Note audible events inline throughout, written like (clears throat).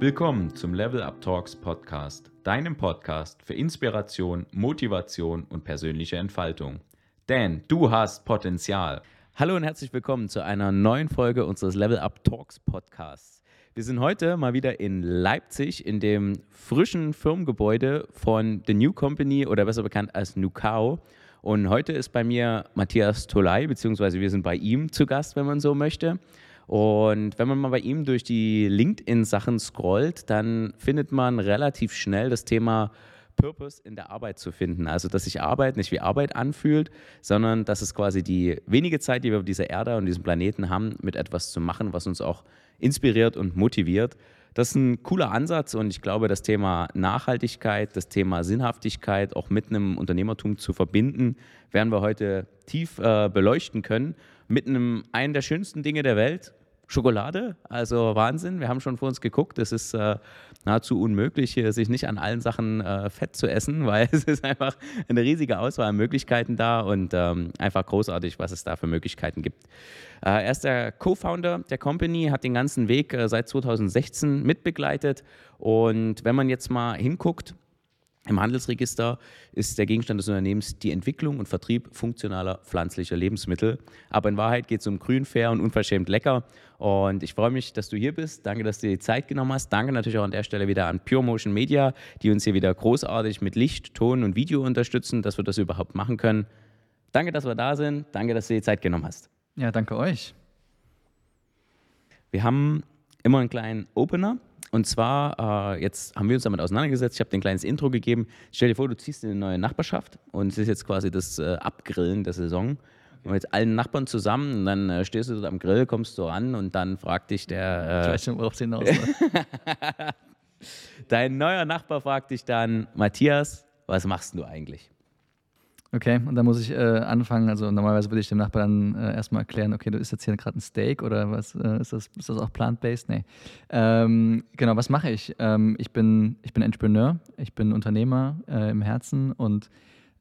Willkommen zum Level Up Talks Podcast, deinem Podcast für Inspiration, Motivation und persönliche Entfaltung. Denn du hast Potenzial. Hallo und herzlich willkommen zu einer neuen Folge unseres Level Up Talks Podcasts. Wir sind heute mal wieder in Leipzig in dem frischen Firmengebäude von The New Company oder besser bekannt als Nukao. Und heute ist bei mir Matthias Tolai, beziehungsweise wir sind bei ihm zu Gast, wenn man so möchte. Und wenn man mal bei ihm durch die LinkedIn-Sachen scrollt, dann findet man relativ schnell das Thema Purpose in der Arbeit zu finden. Also, dass sich Arbeit nicht wie Arbeit anfühlt, sondern dass es quasi die wenige Zeit, die wir auf dieser Erde und diesem Planeten haben, mit etwas zu machen, was uns auch inspiriert und motiviert. Das ist ein cooler Ansatz und ich glaube, das Thema Nachhaltigkeit, das Thema Sinnhaftigkeit auch mit einem Unternehmertum zu verbinden, werden wir heute tief äh, beleuchten können. Mit einem einen der schönsten Dinge der Welt, Schokolade. Also Wahnsinn. Wir haben schon vor uns geguckt. Es ist äh, nahezu unmöglich, sich nicht an allen Sachen äh, fett zu essen, (laughs) weil es ist einfach eine riesige Auswahl an Möglichkeiten da und ähm, einfach großartig, was es da für Möglichkeiten gibt. Äh, er ist der Co-Founder der Company, hat den ganzen Weg äh, seit 2016 mitbegleitet. Und wenn man jetzt mal hinguckt, im Handelsregister ist der Gegenstand des Unternehmens die Entwicklung und Vertrieb funktionaler pflanzlicher Lebensmittel. Aber in Wahrheit geht es um grün, fair und unverschämt lecker. Und ich freue mich, dass du hier bist. Danke, dass du dir die Zeit genommen hast. Danke natürlich auch an der Stelle wieder an Pure Motion Media, die uns hier wieder großartig mit Licht, Ton und Video unterstützen, dass wir das überhaupt machen können. Danke, dass wir da sind. Danke, dass du dir die Zeit genommen hast. Ja, danke euch. Wir haben immer einen kleinen Opener. Und zwar, äh, jetzt haben wir uns damit auseinandergesetzt. Ich habe dir ein kleines Intro gegeben. Stell dir vor, du ziehst in eine neue Nachbarschaft und es ist jetzt quasi das äh, Abgrillen der Saison. Und mit allen Nachbarn zusammen und dann äh, stehst du dort am Grill, kommst du ran und dann fragt dich der. Äh, ich weiß schon, worauf hinaus. (laughs) Dein neuer Nachbar fragt dich dann, Matthias, was machst du eigentlich? Okay, und dann muss ich äh, anfangen. Also normalerweise würde ich dem Nachbarn dann äh, erstmal erklären, okay, du isst jetzt hier gerade ein Steak oder was äh, ist das? Ist das auch plant-based? Nee. Ähm, genau, was mache ich? Ähm, ich, bin, ich bin Entrepreneur, ich bin Unternehmer äh, im Herzen und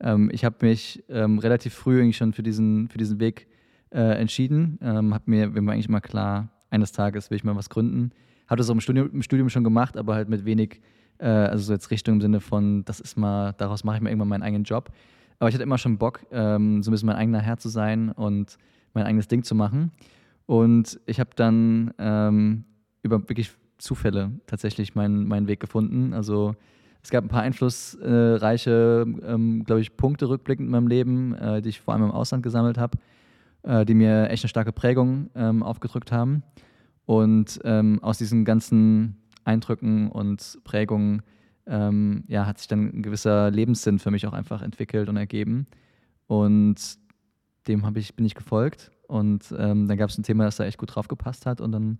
ähm, ich habe mich ähm, relativ früh eigentlich schon für diesen, für diesen Weg äh, entschieden. Ähm, hab mir, mir eigentlich immer klar, eines Tages will ich mal was gründen. Habe das auch im Studium, im Studium schon gemacht, aber halt mit wenig, äh, also so jetzt Richtung im Sinne von, das ist mal, daraus mache ich mir irgendwann meinen eigenen Job. Aber ich hatte immer schon Bock, ähm, so ein bisschen mein eigener Herr zu sein und mein eigenes Ding zu machen. Und ich habe dann ähm, über wirklich Zufälle tatsächlich meinen, meinen Weg gefunden. Also es gab ein paar einflussreiche, ähm, glaube ich, Punkte rückblickend in meinem Leben, äh, die ich vor allem im Ausland gesammelt habe, äh, die mir echt eine starke Prägung ähm, aufgedrückt haben. Und ähm, aus diesen ganzen Eindrücken und Prägungen ähm, ja, hat sich dann ein gewisser Lebenssinn für mich auch einfach entwickelt und ergeben. Und dem ich, bin ich gefolgt. Und ähm, dann gab es ein Thema, das da echt gut drauf gepasst hat. Und dann,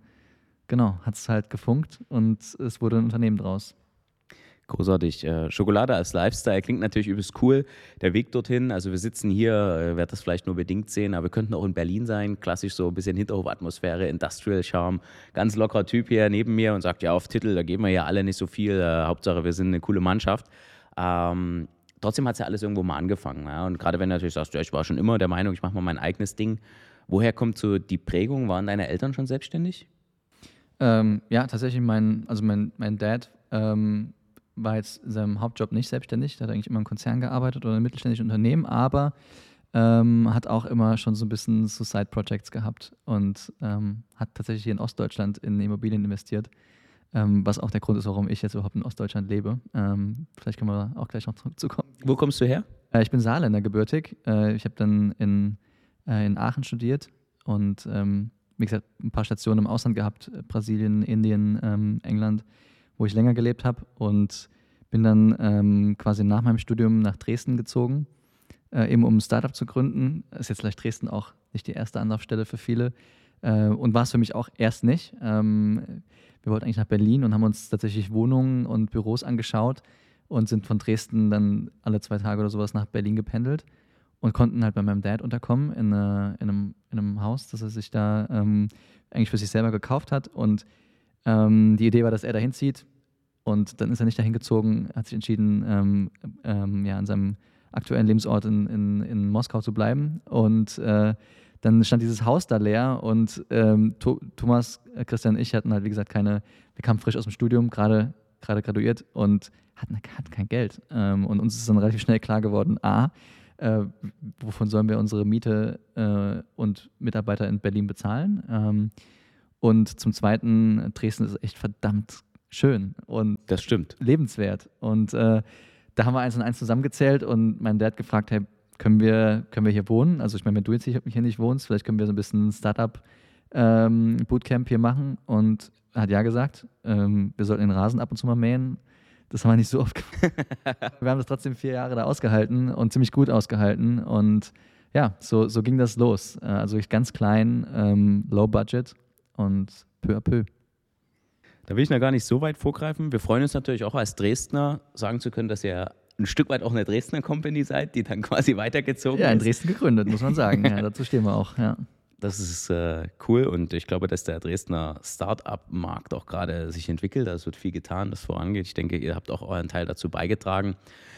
genau, hat es halt gefunkt und es wurde ein Unternehmen draus. Großartig. Äh, Schokolade als Lifestyle klingt natürlich übelst cool. Der Weg dorthin, also wir sitzen hier, äh, werdet das vielleicht nur bedingt sehen, aber wir könnten auch in Berlin sein. Klassisch so ein bisschen Hinterhofatmosphäre, Industrial Charme. Ganz lockerer Typ hier neben mir und sagt, ja, auf Titel, da geben wir ja alle nicht so viel. Äh, Hauptsache, wir sind eine coole Mannschaft. Ähm, trotzdem hat es ja alles irgendwo mal angefangen. Ja? Und gerade wenn du natürlich sagst, ja, ich war schon immer der Meinung, ich mache mal mein eigenes Ding. Woher kommt so die Prägung? Waren deine Eltern schon selbstständig? Ähm, ja, tatsächlich mein, also mein, mein Dad ähm, war jetzt in seinem Hauptjob nicht selbstständig, der hat eigentlich immer im Konzern gearbeitet oder in mittelständischen Unternehmen, aber ähm, hat auch immer schon so ein bisschen so Side-Projects gehabt und ähm, hat tatsächlich hier in Ostdeutschland in Immobilien investiert, ähm, was auch der Grund ist, warum ich jetzt überhaupt in Ostdeutschland lebe. Ähm, vielleicht können wir auch gleich noch zurückzukommen. Wo kommst du her? Äh, ich bin Saarländer gebürtig. Äh, ich habe dann in, äh, in Aachen studiert und ähm, wie gesagt, ein paar Stationen im Ausland gehabt, Brasilien, Indien, ähm, England wo ich länger gelebt habe und bin dann ähm, quasi nach meinem Studium nach Dresden gezogen, äh, eben um ein Startup zu gründen. Ist jetzt vielleicht Dresden auch nicht die erste Anlaufstelle für viele äh, und war es für mich auch erst nicht. Ähm, wir wollten eigentlich nach Berlin und haben uns tatsächlich Wohnungen und Büros angeschaut und sind von Dresden dann alle zwei Tage oder sowas nach Berlin gependelt und konnten halt bei meinem Dad unterkommen in, eine, in, einem, in einem Haus, das er sich da ähm, eigentlich für sich selber gekauft hat und ähm, die Idee war, dass er dahin zieht, Und dann ist er nicht dahin gezogen, hat sich entschieden, ähm, ähm, ja, an seinem aktuellen Lebensort in, in, in Moskau zu bleiben. Und äh, dann stand dieses Haus da leer und ähm, Thomas, äh, Christian und ich hatten halt, wie gesagt, keine, wir kamen frisch aus dem Studium, gerade gerade graduiert und hatten, hatten kein Geld. Ähm, und uns ist dann relativ schnell klar geworden, A, äh, wovon sollen wir unsere Miete äh, und Mitarbeiter in Berlin bezahlen? Ähm, und zum Zweiten, Dresden ist echt verdammt schön und das stimmt. lebenswert. Und äh, da haben wir eins und eins zusammengezählt und mein Dad gefragt, hey, können wir, können wir hier wohnen? Also ich meine, wenn du jetzt hier, hier nicht wohnst, vielleicht können wir so ein bisschen Startup-Bootcamp ähm, hier machen. Und er hat ja gesagt, ähm, wir sollten den Rasen ab und zu mal mähen. Das haben wir nicht so oft gemacht. (laughs) wir haben das trotzdem vier Jahre da ausgehalten und ziemlich gut ausgehalten. Und ja, so, so ging das los. Äh, also ich ganz klein, ähm, low budget und peu à peu. Da will ich noch gar nicht so weit vorgreifen. Wir freuen uns natürlich auch als Dresdner, sagen zu können, dass ihr ein Stück weit auch eine Dresdner Company seid, die dann (laughs) quasi weitergezogen ist. Ja, in Dresden gegründet, muss man sagen. ja, (laughs) dazu stehen wir auch, ja. Das ist äh, cool und ich glaube, dass der Dresdner Start-up-Markt auch gerade sich entwickelt. Also es wird viel getan, das vorangeht. Ich denke, ihr habt auch euren Teil dazu beigetragen.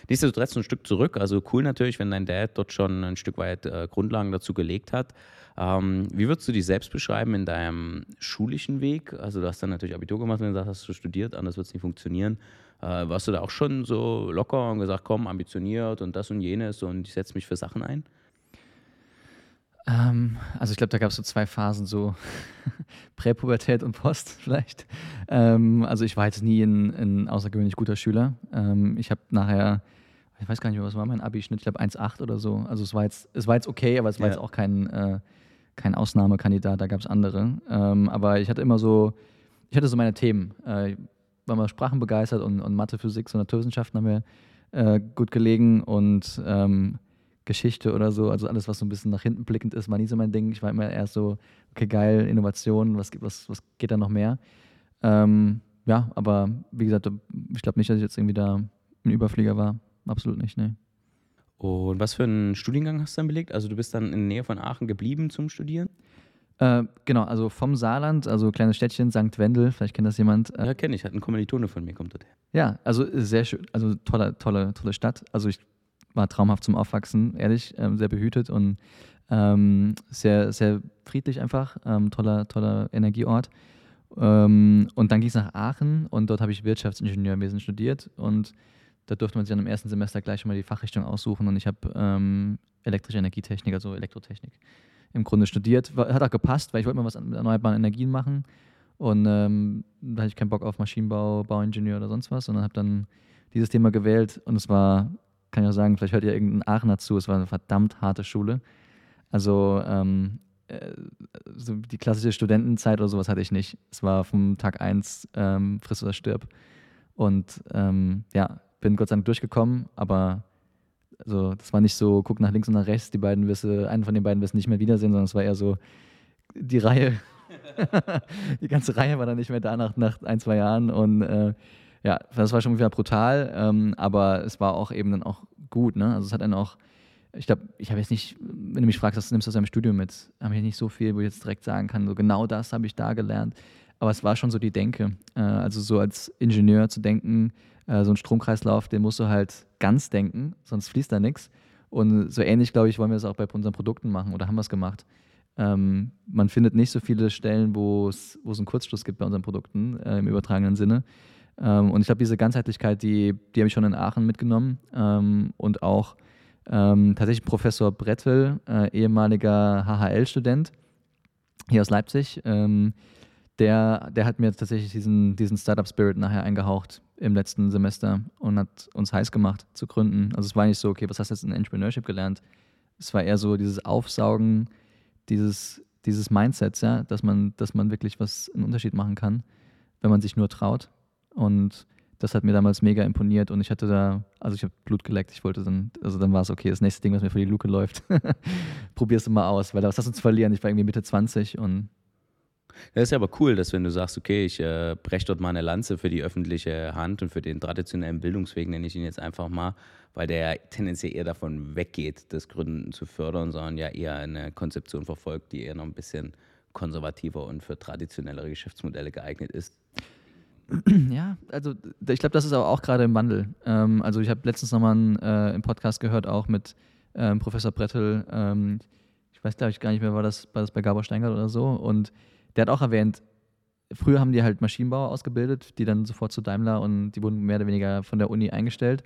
Nichtsdestotrotz ein Stück zurück. Also cool natürlich, wenn dein Dad dort schon ein Stück weit äh, Grundlagen dazu gelegt hat. Ähm, wie würdest du dich selbst beschreiben in deinem schulischen Weg? Also du hast dann natürlich Abitur gemacht und gesagt, hast du studiert, anders wird es nicht funktionieren. Äh, warst du da auch schon so locker und gesagt, komm, ambitioniert und das und jenes und ich setze mich für Sachen ein? Ähm, also ich glaube, da gab es so zwei Phasen, so (laughs) Präpubertät und Post (laughs) vielleicht. Ähm, also ich war jetzt nie ein, ein außergewöhnlich guter Schüler. Ähm, ich habe nachher, ich weiß gar nicht mehr, was war mein Abi-Schnitt, ich glaube 1,8 oder so. Also es war jetzt, es war jetzt okay, aber es war ja. jetzt auch kein, äh, kein Ausnahmekandidat, da gab es andere. Ähm, aber ich hatte immer so, ich hatte so meine Themen. Äh, war mal Sprachen begeistert und, und Mathe, Physik und Naturwissenschaften haben mir äh, gut gelegen und ähm, Geschichte oder so, also alles, was so ein bisschen nach hinten blickend ist, war nie so mein Ding. Ich war immer eher so, okay, geil, Innovation, was, was, was geht da noch mehr? Ähm, ja, aber wie gesagt, ich glaube nicht, dass ich jetzt irgendwie da ein Überflieger war. Absolut nicht, ne. Und was für einen Studiengang hast du dann belegt? Also du bist dann in der Nähe von Aachen geblieben zum Studieren? Äh, genau, also vom Saarland, also kleines Städtchen, St. Wendel, vielleicht kennt das jemand. Äh, ja, kenne ich, hat ein Kommilitone von mir, kommt dorthin. Ja, also sehr schön, also tolle, tolle, tolle Stadt. Also ich war traumhaft zum Aufwachsen, ehrlich, ähm, sehr behütet und ähm, sehr, sehr friedlich einfach, ähm, toller, toller Energieort. Ähm, und dann ging es nach Aachen und dort habe ich Wirtschaftsingenieurwesen studiert und da durfte man sich dann im ersten Semester gleich schon mal die Fachrichtung aussuchen und ich habe ähm, elektrische Energietechnik, also Elektrotechnik im Grunde studiert. Hat auch gepasst, weil ich wollte mal was mit erneuerbaren Energien machen und ähm, da hatte ich keinen Bock auf Maschinenbau, Bauingenieur oder sonst was, sondern habe dann dieses Thema gewählt und es war kann ich auch sagen, vielleicht hört ihr irgendein Aachener zu, es war eine verdammt harte Schule. Also ähm, äh, so die klassische Studentenzeit oder sowas hatte ich nicht. Es war vom Tag 1 ähm, friss oder stirb. Und ähm, ja, bin Gott sei Dank durchgekommen, aber also, das war nicht so, guck nach links und nach rechts, die beiden wirst einen von den beiden du nicht mehr wiedersehen, sondern es war eher so, die Reihe, (laughs) die ganze Reihe war dann nicht mehr da nach, nach ein, zwei Jahren und äh, ja, das war schon wieder brutal, ähm, aber es war auch eben dann auch gut. Ne? Also es hat dann auch, ich glaube, ich habe jetzt nicht, wenn du mich fragst, was nimmst du aus deinem Studium mit, habe ich nicht so viel, wo ich jetzt direkt sagen kann, so genau das habe ich da gelernt. Aber es war schon so die Denke. Äh, also so als Ingenieur zu denken, äh, so ein Stromkreislauf, den musst du halt ganz denken, sonst fließt da nichts. Und so ähnlich, glaube ich, wollen wir es auch bei unseren Produkten machen oder haben wir es gemacht. Ähm, man findet nicht so viele Stellen, wo es einen Kurzschluss gibt bei unseren Produkten äh, im übertragenen Sinne. Ähm, und ich glaube, diese Ganzheitlichkeit, die, die habe ich schon in Aachen mitgenommen ähm, und auch ähm, tatsächlich Professor Brettel, äh, ehemaliger HHL-Student hier aus Leipzig, der, der hat mir tatsächlich diesen, diesen Startup-Spirit nachher eingehaucht im letzten Semester und hat uns heiß gemacht zu gründen. Also es war nicht so, okay, was hast du jetzt in Entrepreneurship gelernt? Es war eher so dieses Aufsaugen dieses, dieses Mindsets, ja, dass man, dass man wirklich was einen Unterschied machen kann, wenn man sich nur traut und das hat mir damals mega imponiert und ich hatte da, also ich habe Blut geleckt, ich wollte dann, also dann war es okay, das nächste Ding, was mir vor die Luke läuft, (laughs) probierst du mal aus, weil was hast du zu verlieren? Ich war irgendwie Mitte 20 und das ist ja aber cool, dass wenn du sagst, okay, ich äh, breche dort mal eine Lanze für die öffentliche Hand und für den traditionellen Bildungsweg, nenne ich ihn jetzt einfach mal, weil der ja tendenziell eher davon weggeht, das Gründen zu fördern, sondern ja eher eine Konzeption verfolgt, die eher noch ein bisschen konservativer und für traditionellere Geschäftsmodelle geeignet ist. (clears throat) Ja, also ich glaube, das ist aber auch gerade im Wandel. Ähm, also ich habe letztens nochmal einen äh, im Podcast gehört, auch mit ähm, Professor Brettel. Ähm, ich weiß, glaube ich, gar nicht mehr, war das, war das bei Gabor Steingart oder so. Und der hat auch erwähnt, früher haben die halt Maschinenbauer ausgebildet, die dann sofort zu Daimler und die wurden mehr oder weniger von der Uni eingestellt.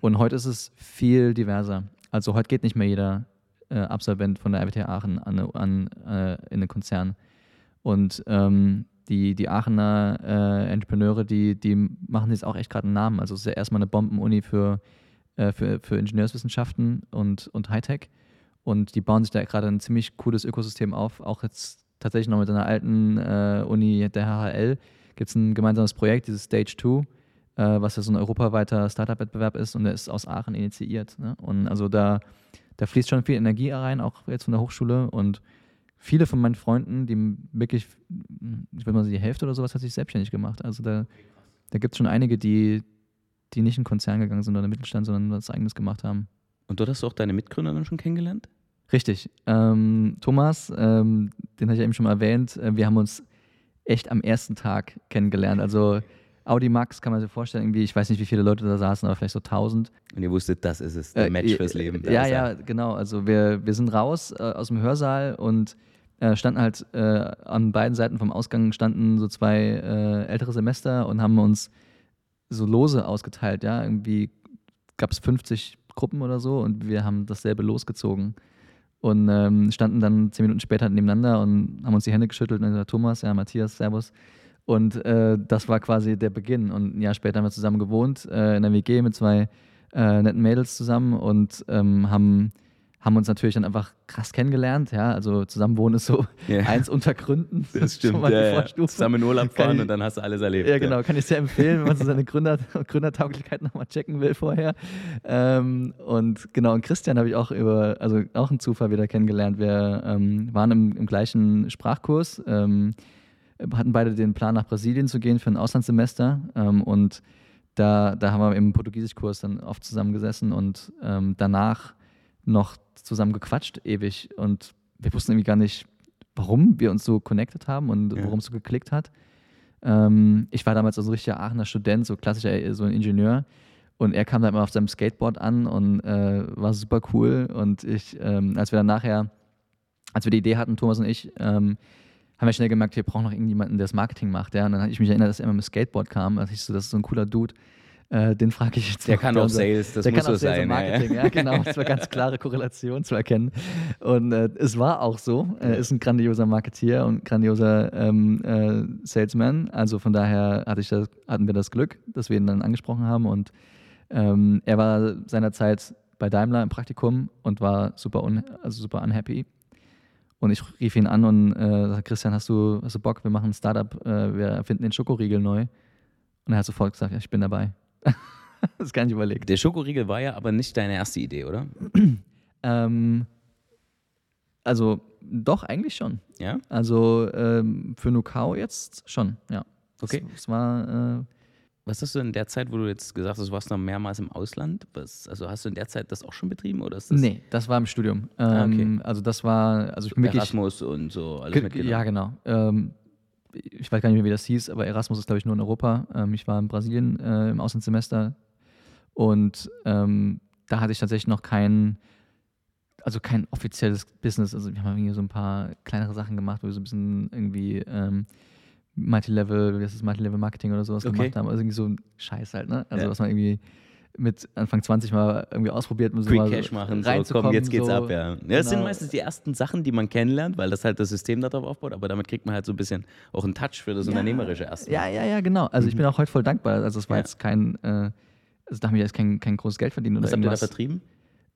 Und heute ist es viel diverser. Also heute geht nicht mehr jeder äh, Absolvent von der RWTH Aachen an, an, äh, in einen Konzern. Und ähm, die, die Aachener äh, Entrepreneure, die, die machen jetzt auch echt gerade einen Namen. Also es ist ja erstmal eine Bombenuni für, äh, für, für Ingenieurswissenschaften und, und Hightech. Und die bauen sich da gerade ein ziemlich cooles Ökosystem auf. Auch jetzt tatsächlich noch mit einer alten äh, Uni der HHL gibt es ein gemeinsames Projekt, dieses Stage 2, äh, was ja so ein europaweiter Startup-Wettbewerb ist und der ist aus Aachen initiiert. Ne? Und also da, da fließt schon viel Energie rein, auch jetzt von der Hochschule. Und viele von meinen Freunden, die wirklich, ich würde mal sagen, die Hälfte oder sowas hat sich selbstständig gemacht. Also da, da gibt es schon einige, die, die nicht in Konzern gegangen sind oder in den Mittelstand, sondern was eigenes gemacht haben. Und dort hast du auch deine Mitgründer dann schon kennengelernt? Richtig. Ähm, Thomas, ähm, den hatte ich eben schon mal erwähnt, äh, wir haben uns echt am ersten Tag kennengelernt. Also Audi Max kann man sich vorstellen, irgendwie, ich weiß nicht, wie viele Leute da saßen, aber vielleicht so 1000. Und ihr wusstet, das ist es, der Äh, Match äh, fürs Leben. Da Ja, ja, genau. Also wir, wir sind raus äh, aus dem Hörsaal und äh, standen halt äh, an beiden Seiten vom Ausgang standen so zwei äh, ältere Semester und haben uns so Lose ausgeteilt. Ja, irgendwie gab es 50 Gruppen oder so und wir haben dasselbe losgezogen und ähm, standen dann zehn Minuten später nebeneinander und haben uns die Hände geschüttelt und gesagt, Thomas, ja, Matthias, Servus. Und äh, das war quasi der Beginn. Und ein Jahr später haben wir zusammen gewohnt, äh, in der WG mit zwei äh, netten Mädels zusammen und ähm, haben, haben uns natürlich dann einfach krass kennengelernt. Ja, also zusammen wohnen ist so Ja. (laughs) eins unter Gründen. Das ist schon stimmt. mal die Ja, ja. Vorstufe. Zusammen in Urlaub fahren ich- und dann hast du alles erlebt. Ja, genau, kann ich sehr empfehlen, wenn man so seine Gründer, (laughs) Gründertauglichkeit nochmal checken will vorher. Ähm, und genau, und Christian habe ich auch über, also auch einen Zufall wieder kennengelernt. Wir ähm, waren im, im gleichen Sprachkurs, ähm, hatten beide den Plan, nach Brasilien zu gehen für ein Auslandssemester. Ähm, und da, da haben wir im Portugiesischkurs dann oft zusammengesessen und ähm, danach noch zusammen gequatscht, ewig. Und wir wussten irgendwie gar nicht, warum wir uns so connected haben und Ja. worum es so geklickt hat. Ähm, ich war damals so ein richtiger Aachener Student, so klassischer, äh, so ein Ingenieur. Und er kam da immer auf seinem Skateboard an und äh, war super cool. Und ich, ähm, als wir dann nachher, als wir die Idee hatten, Thomas und ich, ähm, haben wir schnell gemerkt, wir brauchen noch irgendjemanden, der das Marketing macht. Ja? Und dann habe ich mich erinnert, dass er immer mit Skateboard kam. Also ich so, das ist so ein cooler Dude. Äh, den frage ich jetzt Der kann auch Sales, das der muss kann auch so Sales und sein. ja, ja. Marketing, ja, genau. Es war ganz klare Korrelation zu erkennen. Und äh, es war auch so. Er ist ein grandioser Marketeer und grandioser ähm, äh, Salesman. Also von daher hatte ich das, hatten wir das Glück, dass wir ihn dann angesprochen haben. Und ähm, er war seinerzeit bei Daimler im Praktikum und war super, un also super unhappy. Und ich rief ihn an und äh, sagte, Christian, hast du, hast du Bock? Wir machen ein Startup, äh, wir erfinden den Schokoriegel neu. Und er hat sofort gesagt, ja, ich bin dabei. (laughs) das ist gar nicht überlegt. Der Schokoriegel war ja aber nicht deine erste Idee, oder? (clears throat) Ähm, also doch, eigentlich schon. Ja? Also ähm, für Nukao jetzt schon, ja. Okay. Es, es war, äh, Was hast du in der Zeit, wo du jetzt gesagt hast, du warst noch mehrmals im Ausland? Was, also hast du in der Zeit das auch schon betrieben oder ist das nee, das war im Studium. Ah, okay. Ähm, Also das war, also ich bin wirklich, Erasmus und so alles Ge- mitgenommen? Ja, genau. Ähm, ich weiß gar nicht mehr, wie das hieß, aber Erasmus ist, glaube ich, nur in Europa. Ähm, ich war in Brasilien äh, im Auslandssemester und ähm, da hatte ich tatsächlich noch kein, also kein offizielles Business. Also wir haben irgendwie so ein paar kleinere Sachen gemacht, wo wir so ein bisschen irgendwie ähm, Multilevel, wie heißt das, Multilevel Marketing oder sowas Okay. gemacht haben. Also irgendwie so ein Scheiß halt, ne? Also Ja. was man irgendwie mit Anfang 20 mal irgendwie ausprobiert, um so Quick mal Cash machen, so, komm, jetzt geht's so. ab, ja. ja das sind Genau. meistens die ersten Sachen, die man kennenlernt, weil das halt das System darauf aufbaut, aber damit kriegt man halt so ein bisschen auch einen Touch für das Unternehmerische erstmal. Ja, ja, ja, genau. Also ich bin auch heute voll dankbar. Also es war Ja. jetzt kein, äh, also da haben wir jetzt kein, kein großes Geld verdient oder Was habt ihr da vertrieben?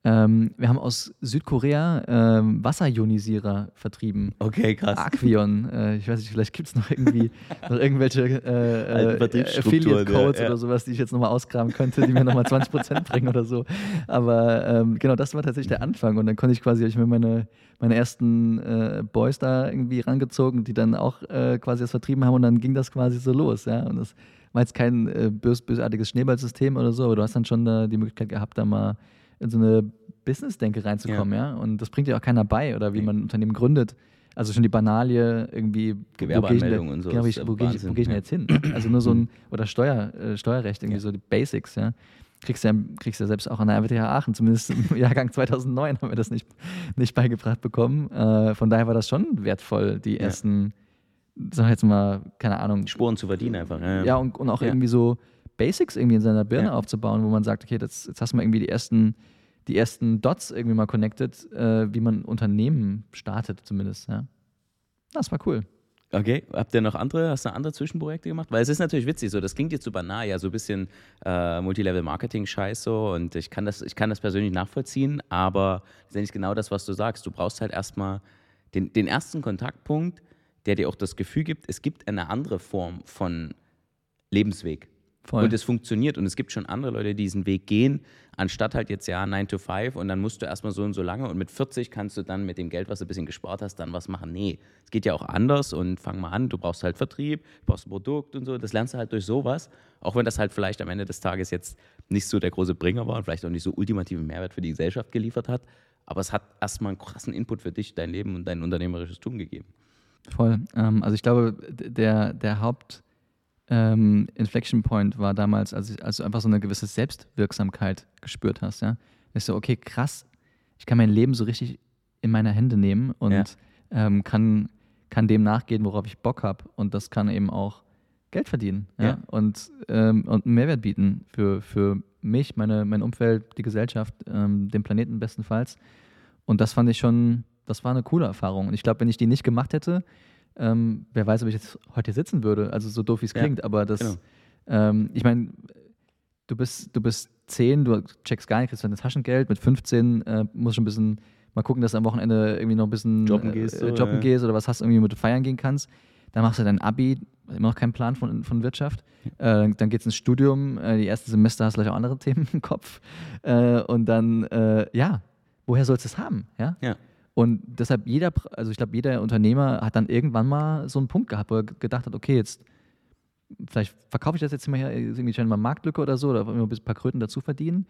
Ähm, wir haben aus Südkorea ähm, Wasserionisierer vertrieben. Okay, krass. Aquion, äh, ich weiß nicht, vielleicht gibt es noch irgendwie (laughs) noch irgendwelche äh, äh, Affiliate-Codes ja, ja. oder sowas, die ich jetzt nochmal ausgraben könnte, die mir nochmal 20% (laughs) bringen oder so. Aber ähm, genau, das war tatsächlich der Anfang. Und dann konnte ich quasi, hab ich mir meine, meine ersten äh, Boys da irgendwie rangezogen, die dann auch äh, quasi das vertrieben haben und dann ging das quasi so los. Ja? Und das war jetzt kein äh, bös, bösartiges Schneeballsystem oder so, aber du hast dann schon da die Möglichkeit gehabt, da mal in so eine Business-Denke reinzukommen, ja. Und das bringt dir auch keiner bei oder wie Nee. man ein Unternehmen gründet. Also schon die Banalie irgendwie. Gewerbeanmeldung und so. Genau, ich, wo gehe ich, wo ich denn jetzt hin? Also nur so ein, oder Steuer, äh, Steuerrecht, irgendwie so die Basics, ja kriegst ja, kriegst ja selbst auch an der RWTH Aachen, zumindest im (laughs) Jahrgang 2009 haben wir das nicht, nicht beigebracht bekommen. Äh, von daher war das schon wertvoll, die ersten, ja. sag jetzt mal, keine Ahnung. Spuren zu verdienen einfach. Ja, ja und, und auch ja. irgendwie so Basics irgendwie in seiner Birne aufzubauen, wo man sagt, okay, das, jetzt hast du mal irgendwie die ersten, die ersten Dots irgendwie mal connected, äh, wie man Unternehmen startet zumindest. Ja. Das war cool. Okay, habt ihr noch andere, hast du noch andere Zwischenprojekte gemacht? Weil es ist natürlich witzig so, das klingt jetzt so banal, ja, so ein bisschen äh, Multilevel-Marketing-Scheiß so und ich kann, das, ich kann das persönlich nachvollziehen, aber letztendlich genau das, was du sagst. Du brauchst halt erstmal den, den ersten Kontaktpunkt, der dir auch das Gefühl gibt, es gibt eine andere Form von Lebensweg. Voll. Und es funktioniert und es gibt schon andere Leute, die diesen Weg gehen, anstatt halt jetzt ja 9 to 5 und dann musst du erstmal so und so lange und mit 40 kannst du dann mit dem Geld, was du ein bisschen gespart hast, dann was machen. Nee, es geht ja auch anders und fang mal an, du brauchst halt Vertrieb, du brauchst ein Produkt und so, das lernst du halt durch sowas, auch wenn das halt vielleicht am Ende des Tages jetzt nicht so der große Bringer war und vielleicht auch nicht so ultimativen Mehrwert für die Gesellschaft geliefert hat, aber es hat erstmal einen krassen Input für dich, dein Leben und dein unternehmerisches Tun gegeben. Voll. Ähm, also ich glaube, der, der Haupt ähm, Inflection Point war damals, als, ich, als du einfach so eine gewisse Selbstwirksamkeit gespürt hast. Ja? Ich so, okay, krass, ich kann mein Leben so richtig in meine Hände nehmen und ja. ähm, kann, kann dem nachgehen, worauf ich Bock habe. Und das kann eben auch Geld verdienen ja? ja. Und, ähm, und einen Mehrwert bieten für, für mich, meine, mein Umfeld, die Gesellschaft, ähm, den Planeten bestenfalls. Und das fand ich schon, das war eine coole Erfahrung. Und ich glaube, wenn ich die nicht gemacht hätte, ähm, wer weiß, ob ich jetzt heute hier sitzen würde. Also so doof wie es klingt, ja, aber das, genau. ähm, ich meine, du bist, du bist 10, du checkst gar nicht, kriegst dein Taschengeld. Mit 15 äh, musst du ein bisschen mal gucken, dass du am Wochenende irgendwie noch ein bisschen jobben gehst, äh, jobben gehst oder was hast, irgendwie mit feiern gehen kannst. Dann machst du dein Abi, immer noch keinen Plan von, von Wirtschaft. Äh, dann geht es ins Studium, äh, die ersten Semester hast du vielleicht auch andere (laughs) Themen im Kopf. Äh, und dann, äh, ja, woher sollst du es haben? Ja. ja. Und deshalb jeder, also ich glaube, jeder Unternehmer hat dann irgendwann mal so einen Punkt gehabt, wo er gedacht hat, okay, jetzt vielleicht verkaufe ich das jetzt immer hier, irgendwie mal Marktlücke oder so, oder ein paar Kröten dazu verdienen.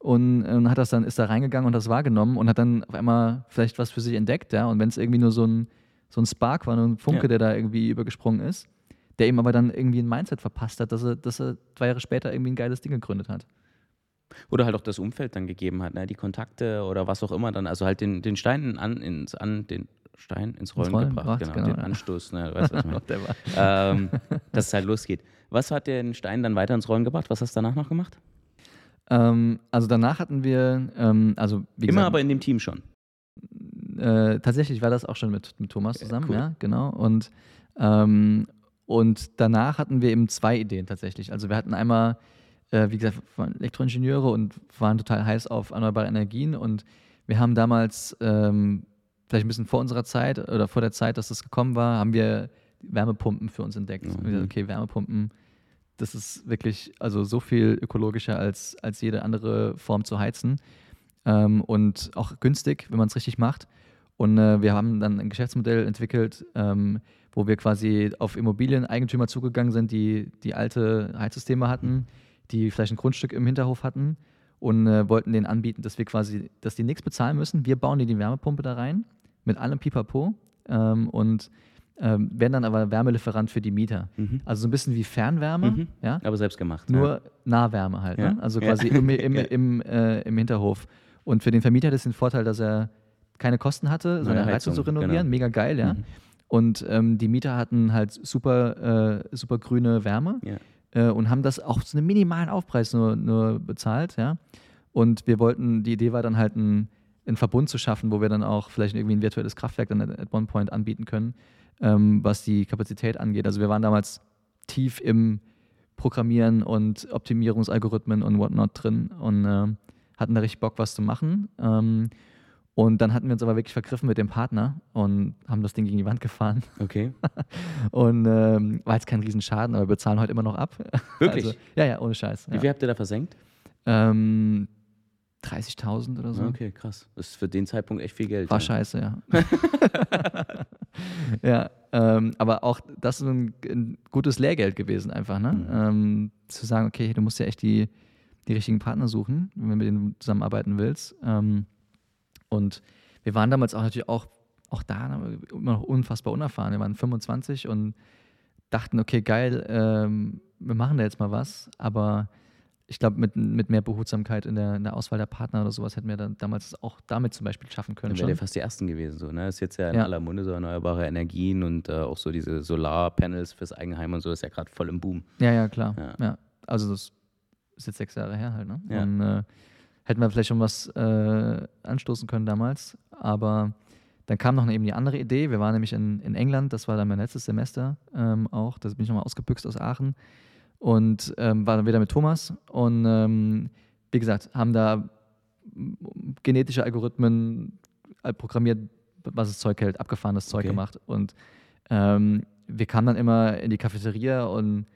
Und, und, hat das dann, ist da reingegangen und das wahrgenommen und hat dann auf einmal vielleicht was für sich entdeckt, ja. Und wenn es irgendwie nur so ein, so ein Spark war, nur ein Funke, ja. der da irgendwie übergesprungen ist, der ihm aber dann irgendwie ein Mindset verpasst hat, dass er, dass er zwei Jahre später irgendwie ein geiles Ding gegründet hat. Oder halt auch das Umfeld dann gegeben hat, ne? die Kontakte oder was auch immer dann, also halt den, den Stein an, ins, an den Stein ins Rollen, ins Rollen gebracht, genau, genau, den ja. Anstoß, ne? weißt, was ich (laughs) ähm, dass es halt losgeht. Was hat den Stein dann weiter ins Rollen gebracht? Was hast du danach noch gemacht? Ähm, also danach hatten wir, ähm, also wie Immer gesagt, aber in dem Team schon. Äh, tatsächlich war das auch schon mit, mit Thomas zusammen, ja, cool. ja genau. Und, ähm, und danach hatten wir eben zwei Ideen tatsächlich. Also wir hatten einmal äh, wie gesagt, waren Elektroingenieure und waren total heiß auf erneuerbare Energien. Und wir haben damals, ähm, vielleicht ein bisschen vor unserer Zeit oder vor der Zeit, dass das gekommen war, haben wir Wärmepumpen für uns entdeckt. Mhm. Gesagt, okay, Wärmepumpen, das ist wirklich also so viel ökologischer als, als jede andere Form zu heizen. Ähm, und auch günstig, wenn man es richtig macht. Und äh, wir haben dann ein Geschäftsmodell entwickelt, ähm, wo wir quasi auf Immobilieneigentümer zugegangen sind, die, die alte Heizsysteme hatten. Mhm die vielleicht ein Grundstück im Hinterhof hatten und äh, wollten denen anbieten, dass wir quasi, dass die nichts bezahlen müssen. Wir bauen dir die Wärmepumpe da rein mit allem Pipapo ähm, und ähm, werden dann aber Wärmelieferant für die Mieter. Mhm. Also so ein bisschen wie Fernwärme, mhm. ja? aber selbst gemacht. Nur ja. Nahwärme halt, ja. ne? also quasi ja. im, im, (laughs) im, äh, im Hinterhof. Und für den Vermieter hat es den Vorteil, dass er keine Kosten hatte, seine Heizung, Heizung, zu renovieren, genau. mega geil, ja. Mhm. Und ähm, die Mieter hatten halt super, äh, super grüne Wärme. Ja äh, und haben das auch zu einem minimalen Aufpreis nur, nur bezahlt, ja. Und wir wollten, die Idee war dann halt ein, einen Verbund zu schaffen, wo wir dann auch vielleicht irgendwie ein virtuelles Kraftwerk dann at one point anbieten können, ähm, was die Kapazität angeht. Also wir waren damals tief im Programmieren und Optimierungsalgorithmen und whatnot drin und äh, hatten da richtig Bock, was zu machen. Ähm, und dann hatten wir uns aber wirklich vergriffen mit dem Partner und haben das Ding gegen die Wand gefahren. Okay. (laughs) und ähm, war jetzt kein Riesenschaden, aber wir bezahlen heute immer noch ab. Wirklich? Also, ja, ja, ohne Scheiß. Wie viel habt ihr da versenkt? Ähm, 30.000 oder so. Okay, krass. Das ist für den Zeitpunkt echt viel Geld. War ja. scheiße, ja. (laughs) ja, ähm, aber auch das ist ein, ein, gutes Lehrgeld gewesen, einfach, ne? Mhm. Ähm, zu sagen, okay, du musst ja echt die, die richtigen Partner suchen, wenn du mit denen zusammenarbeiten willst. Ähm, und wir waren damals auch natürlich auch auch da immer noch unfassbar unerfahren. Wir waren 25 und dachten, okay, geil, ähm, wir machen da jetzt mal was, aber ich glaube, mit, mit mehr Behutsamkeit in der, in der Auswahl der Partner oder sowas hätten wir dann damals auch damit zum Beispiel schaffen können. Dann wären ja fast die ersten gewesen. So, ne? Das ist jetzt ja in Ja. aller Munde so erneuerbare Energien und äh, auch so diese Solarpanels fürs Eigenheim und so ist ja gerade voll im Boom. Ja, ja, klar. Ja. Ja. Also das ist jetzt sechs Jahre her halt, ne? Ja. Und äh, hätten wir vielleicht schon was äh, anstoßen können damals. Aber dann kam noch eben die andere Idee. Wir waren nämlich in, in England, das war dann mein letztes Semester ähm, auch. Da bin ich nochmal ausgebüxt aus Aachen und ähm, war dann wieder mit Thomas. Und ähm, wie gesagt, haben da genetische Algorithmen äh, programmiert, was das Zeug hält, abgefahrenes Zeug Okay. gemacht. Und ähm, wir kamen dann immer in die Cafeteria und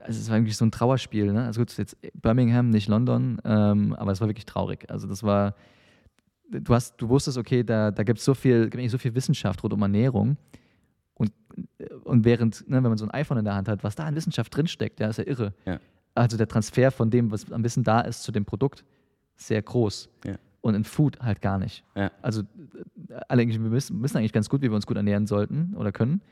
also es war eigentlich so ein Trauerspiel. Ne? Also gut, jetzt Birmingham, nicht London, ähm, aber es war wirklich traurig. Also das war, du hast, du wusstest, okay, da, da gibt es so viel, gibt so viel Wissenschaft rund um Ernährung. Und, und während, ne, wenn man so ein iPhone in der Hand hat, was da an Wissenschaft drinsteckt, ja, ist ja irre. Ja. Also der Transfer von dem, was am Wissen da ist, zu dem Produkt, sehr groß. Ja. Und in Food halt gar nicht. Ja. Also wir wissen, wissen eigentlich ganz gut, wie wir uns gut ernähren sollten oder können.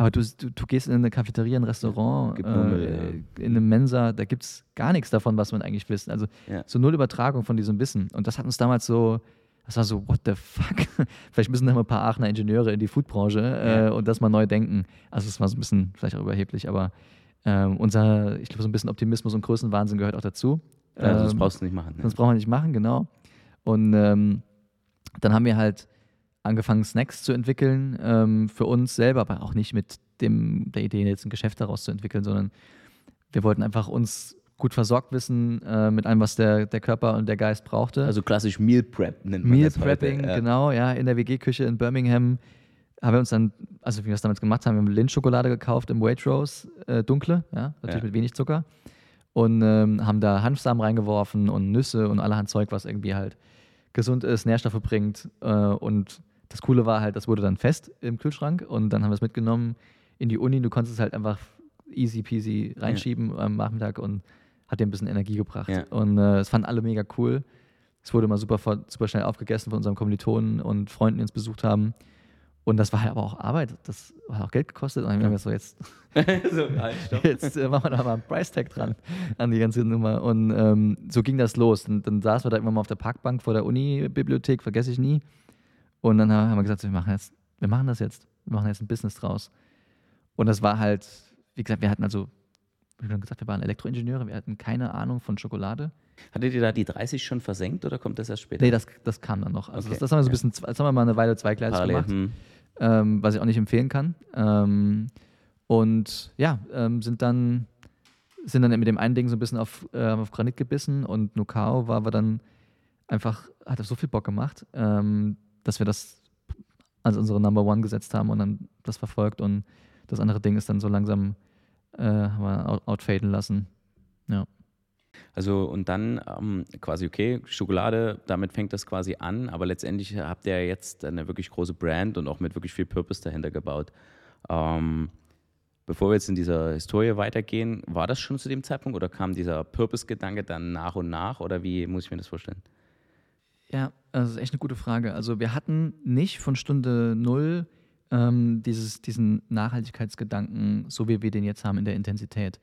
Aber du, du, du gehst in eine Cafeteria, ein Restaurant, nur Müll, äh, in eine Mensa, da gibt es gar nichts davon, was man eigentlich wissen. Also Ja. so null Übertragung von diesem Wissen. Und das hat uns damals so, das war so, what the fuck? (laughs) vielleicht müssen da mal ein paar Aachener Ingenieure in die Foodbranche äh, Ja. und das mal neu denken. Also es war so ein bisschen vielleicht auch überheblich, aber ähm, unser, ich glaube, so ein bisschen Optimismus und Größenwahnsinn gehört auch dazu. Also das Ähm, brauchst du nicht machen. Sonst brauchen wir nicht machen, genau. Und ähm, dann haben wir halt angefangen, Snacks zu entwickeln ähm, für uns selber, aber auch nicht mit dem, der Idee, jetzt ein Geschäft daraus zu entwickeln, sondern wir wollten einfach uns gut versorgt wissen äh, mit allem, was der, der Körper und der Geist brauchte. Also klassisch Meal Prep nennt man Meal das heute. Prepping, Ja. genau, ja, in der WG-Küche in Birmingham haben wir uns dann, also wie wir es damals gemacht haben, wir haben Lindschokolade gekauft im Waitrose, äh, dunkle, ja, natürlich Ja. mit wenig Zucker. Und ähm, haben da Hanfsamen reingeworfen und Nüsse und allerhand Zeug, was irgendwie halt gesund ist, Nährstoffe bringt. Äh, und das Coole war halt, das wurde dann fest im Kühlschrank und dann haben wir es mitgenommen in die Uni. Du konntest es halt einfach easy peasy reinschieben am Nachmittag und hat dir ein bisschen Energie gebracht. Ja. Und äh, es fanden alle mega cool. Es wurde mal super, super schnell aufgegessen von unseren Kommilitonen und Freunden, die uns besucht haben. Und das war halt aber auch Arbeit. Das hat auch Geld gekostet. Und dann haben wir so, jetzt, (laughs) so, stopp. (laughs) jetzt äh, machen wir da mal einen Price-Tag dran an die ganze Nummer. Und ähm, so ging das los. Und dann saßen wir da immer mal auf der Parkbank vor der Uni-Bibliothek, vergesse ich nie. Und dann haben wir gesagt, wir machen, jetzt, wir machen das jetzt. Wir machen jetzt ein Business draus. Und das war halt, wie gesagt, wir hatten also, wie schon gesagt, wir waren Elektroingenieure, wir hatten keine Ahnung von Schokolade. Hattet ihr da die 30 schon versenkt oder kommt das erst später? Nee, das, das kam dann noch. Also Okay, das, das haben wir so ein bisschen, das haben wir mal eine Weile zweigleisig Parallel. gemacht. Hm. ähm, was ich auch nicht empfehlen kann. Ähm, und ja, ähm, sind dann sind dann mit dem einen Ding so ein bisschen auf, äh, auf Granit gebissen und Nukao war aber dann einfach, hat das so viel Bock gemacht, ähm, dass wir das als unsere Number One gesetzt haben und dann das verfolgt und das andere Ding ist dann so langsam äh, outfaden lassen. Ja. Also und dann ähm, quasi, okay, Schokolade, damit fängt das quasi an, aber letztendlich habt ihr jetzt eine wirklich große Brand und auch mit wirklich viel Purpose dahinter gebaut. Ähm, bevor wir jetzt in dieser Historie weitergehen, war das schon zu dem Zeitpunkt oder kam dieser Purpose-Gedanke dann nach und nach oder wie muss ich mir das vorstellen? Ja, das ist echt eine gute Frage. Also wir hatten nicht von Stunde null ähm, dieses, diesen Nachhaltigkeitsgedanken, so wie wir den jetzt haben in der Intensität.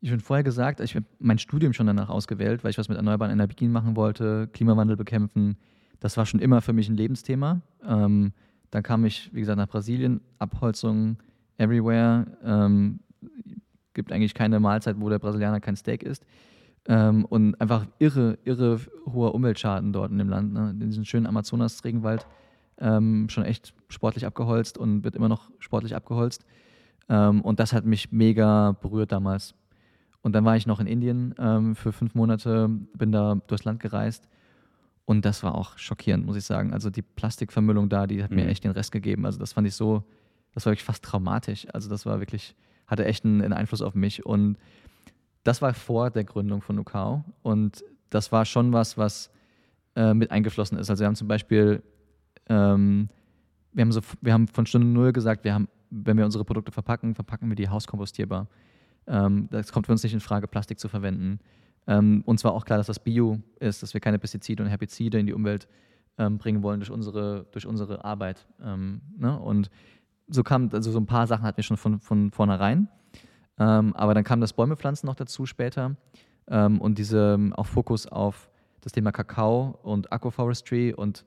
Ich habe vorher gesagt, ich habe mein Studium schon danach ausgewählt, weil ich was mit erneuerbaren Energien machen wollte, Klimawandel bekämpfen. Das war schon immer für mich ein Lebensthema. Ähm, dann kam ich, wie gesagt, nach Brasilien, Abholzung everywhere. Ähm, gibt eigentlich keine Mahlzeit, wo der Brasilianer kein Steak isst. Ähm, und einfach irre, irre hoher Umweltschaden dort in dem Land. Ne? In diesem schönen Amazonas-Regenwald ähm, schon echt sportlich abgeholzt und wird immer noch sportlich abgeholzt. Ähm, und das hat mich mega berührt damals. Und dann war ich noch in Indien ähm, für fünf Monate, bin da durchs Land gereist. Und das war auch schockierend, muss ich sagen. Also die Plastikvermüllung da, die hat mir Mhm. echt den Rest gegeben. Also das fand ich so, das war wirklich fast traumatisch. Also das war wirklich, hatte echt einen, einen Einfluss auf mich. Und das war vor der Gründung von Nukao. Und das war schon was, was äh, mit eingeflossen ist. Also wir haben zum Beispiel, ähm, wir, haben so, wir haben von Stunde Null gesagt, wir haben, wenn wir unsere Produkte verpacken, verpacken wir die hauskompostierbar. Ähm, das kommt für uns nicht in Frage, Plastik zu verwenden. Ähm, uns war auch klar, dass das Bio ist, dass wir keine Pestizide und Herbizide in die Umwelt ähm, bringen wollen durch unsere, durch unsere Arbeit. Ähm, ne? Und so kam, also so ein paar Sachen hatten wir schon von, von vornherein. Ähm, aber dann kam das Bäumepflanzen noch dazu später ähm, und diese ähm, auch Fokus auf das Thema Kakao und Agroforestry und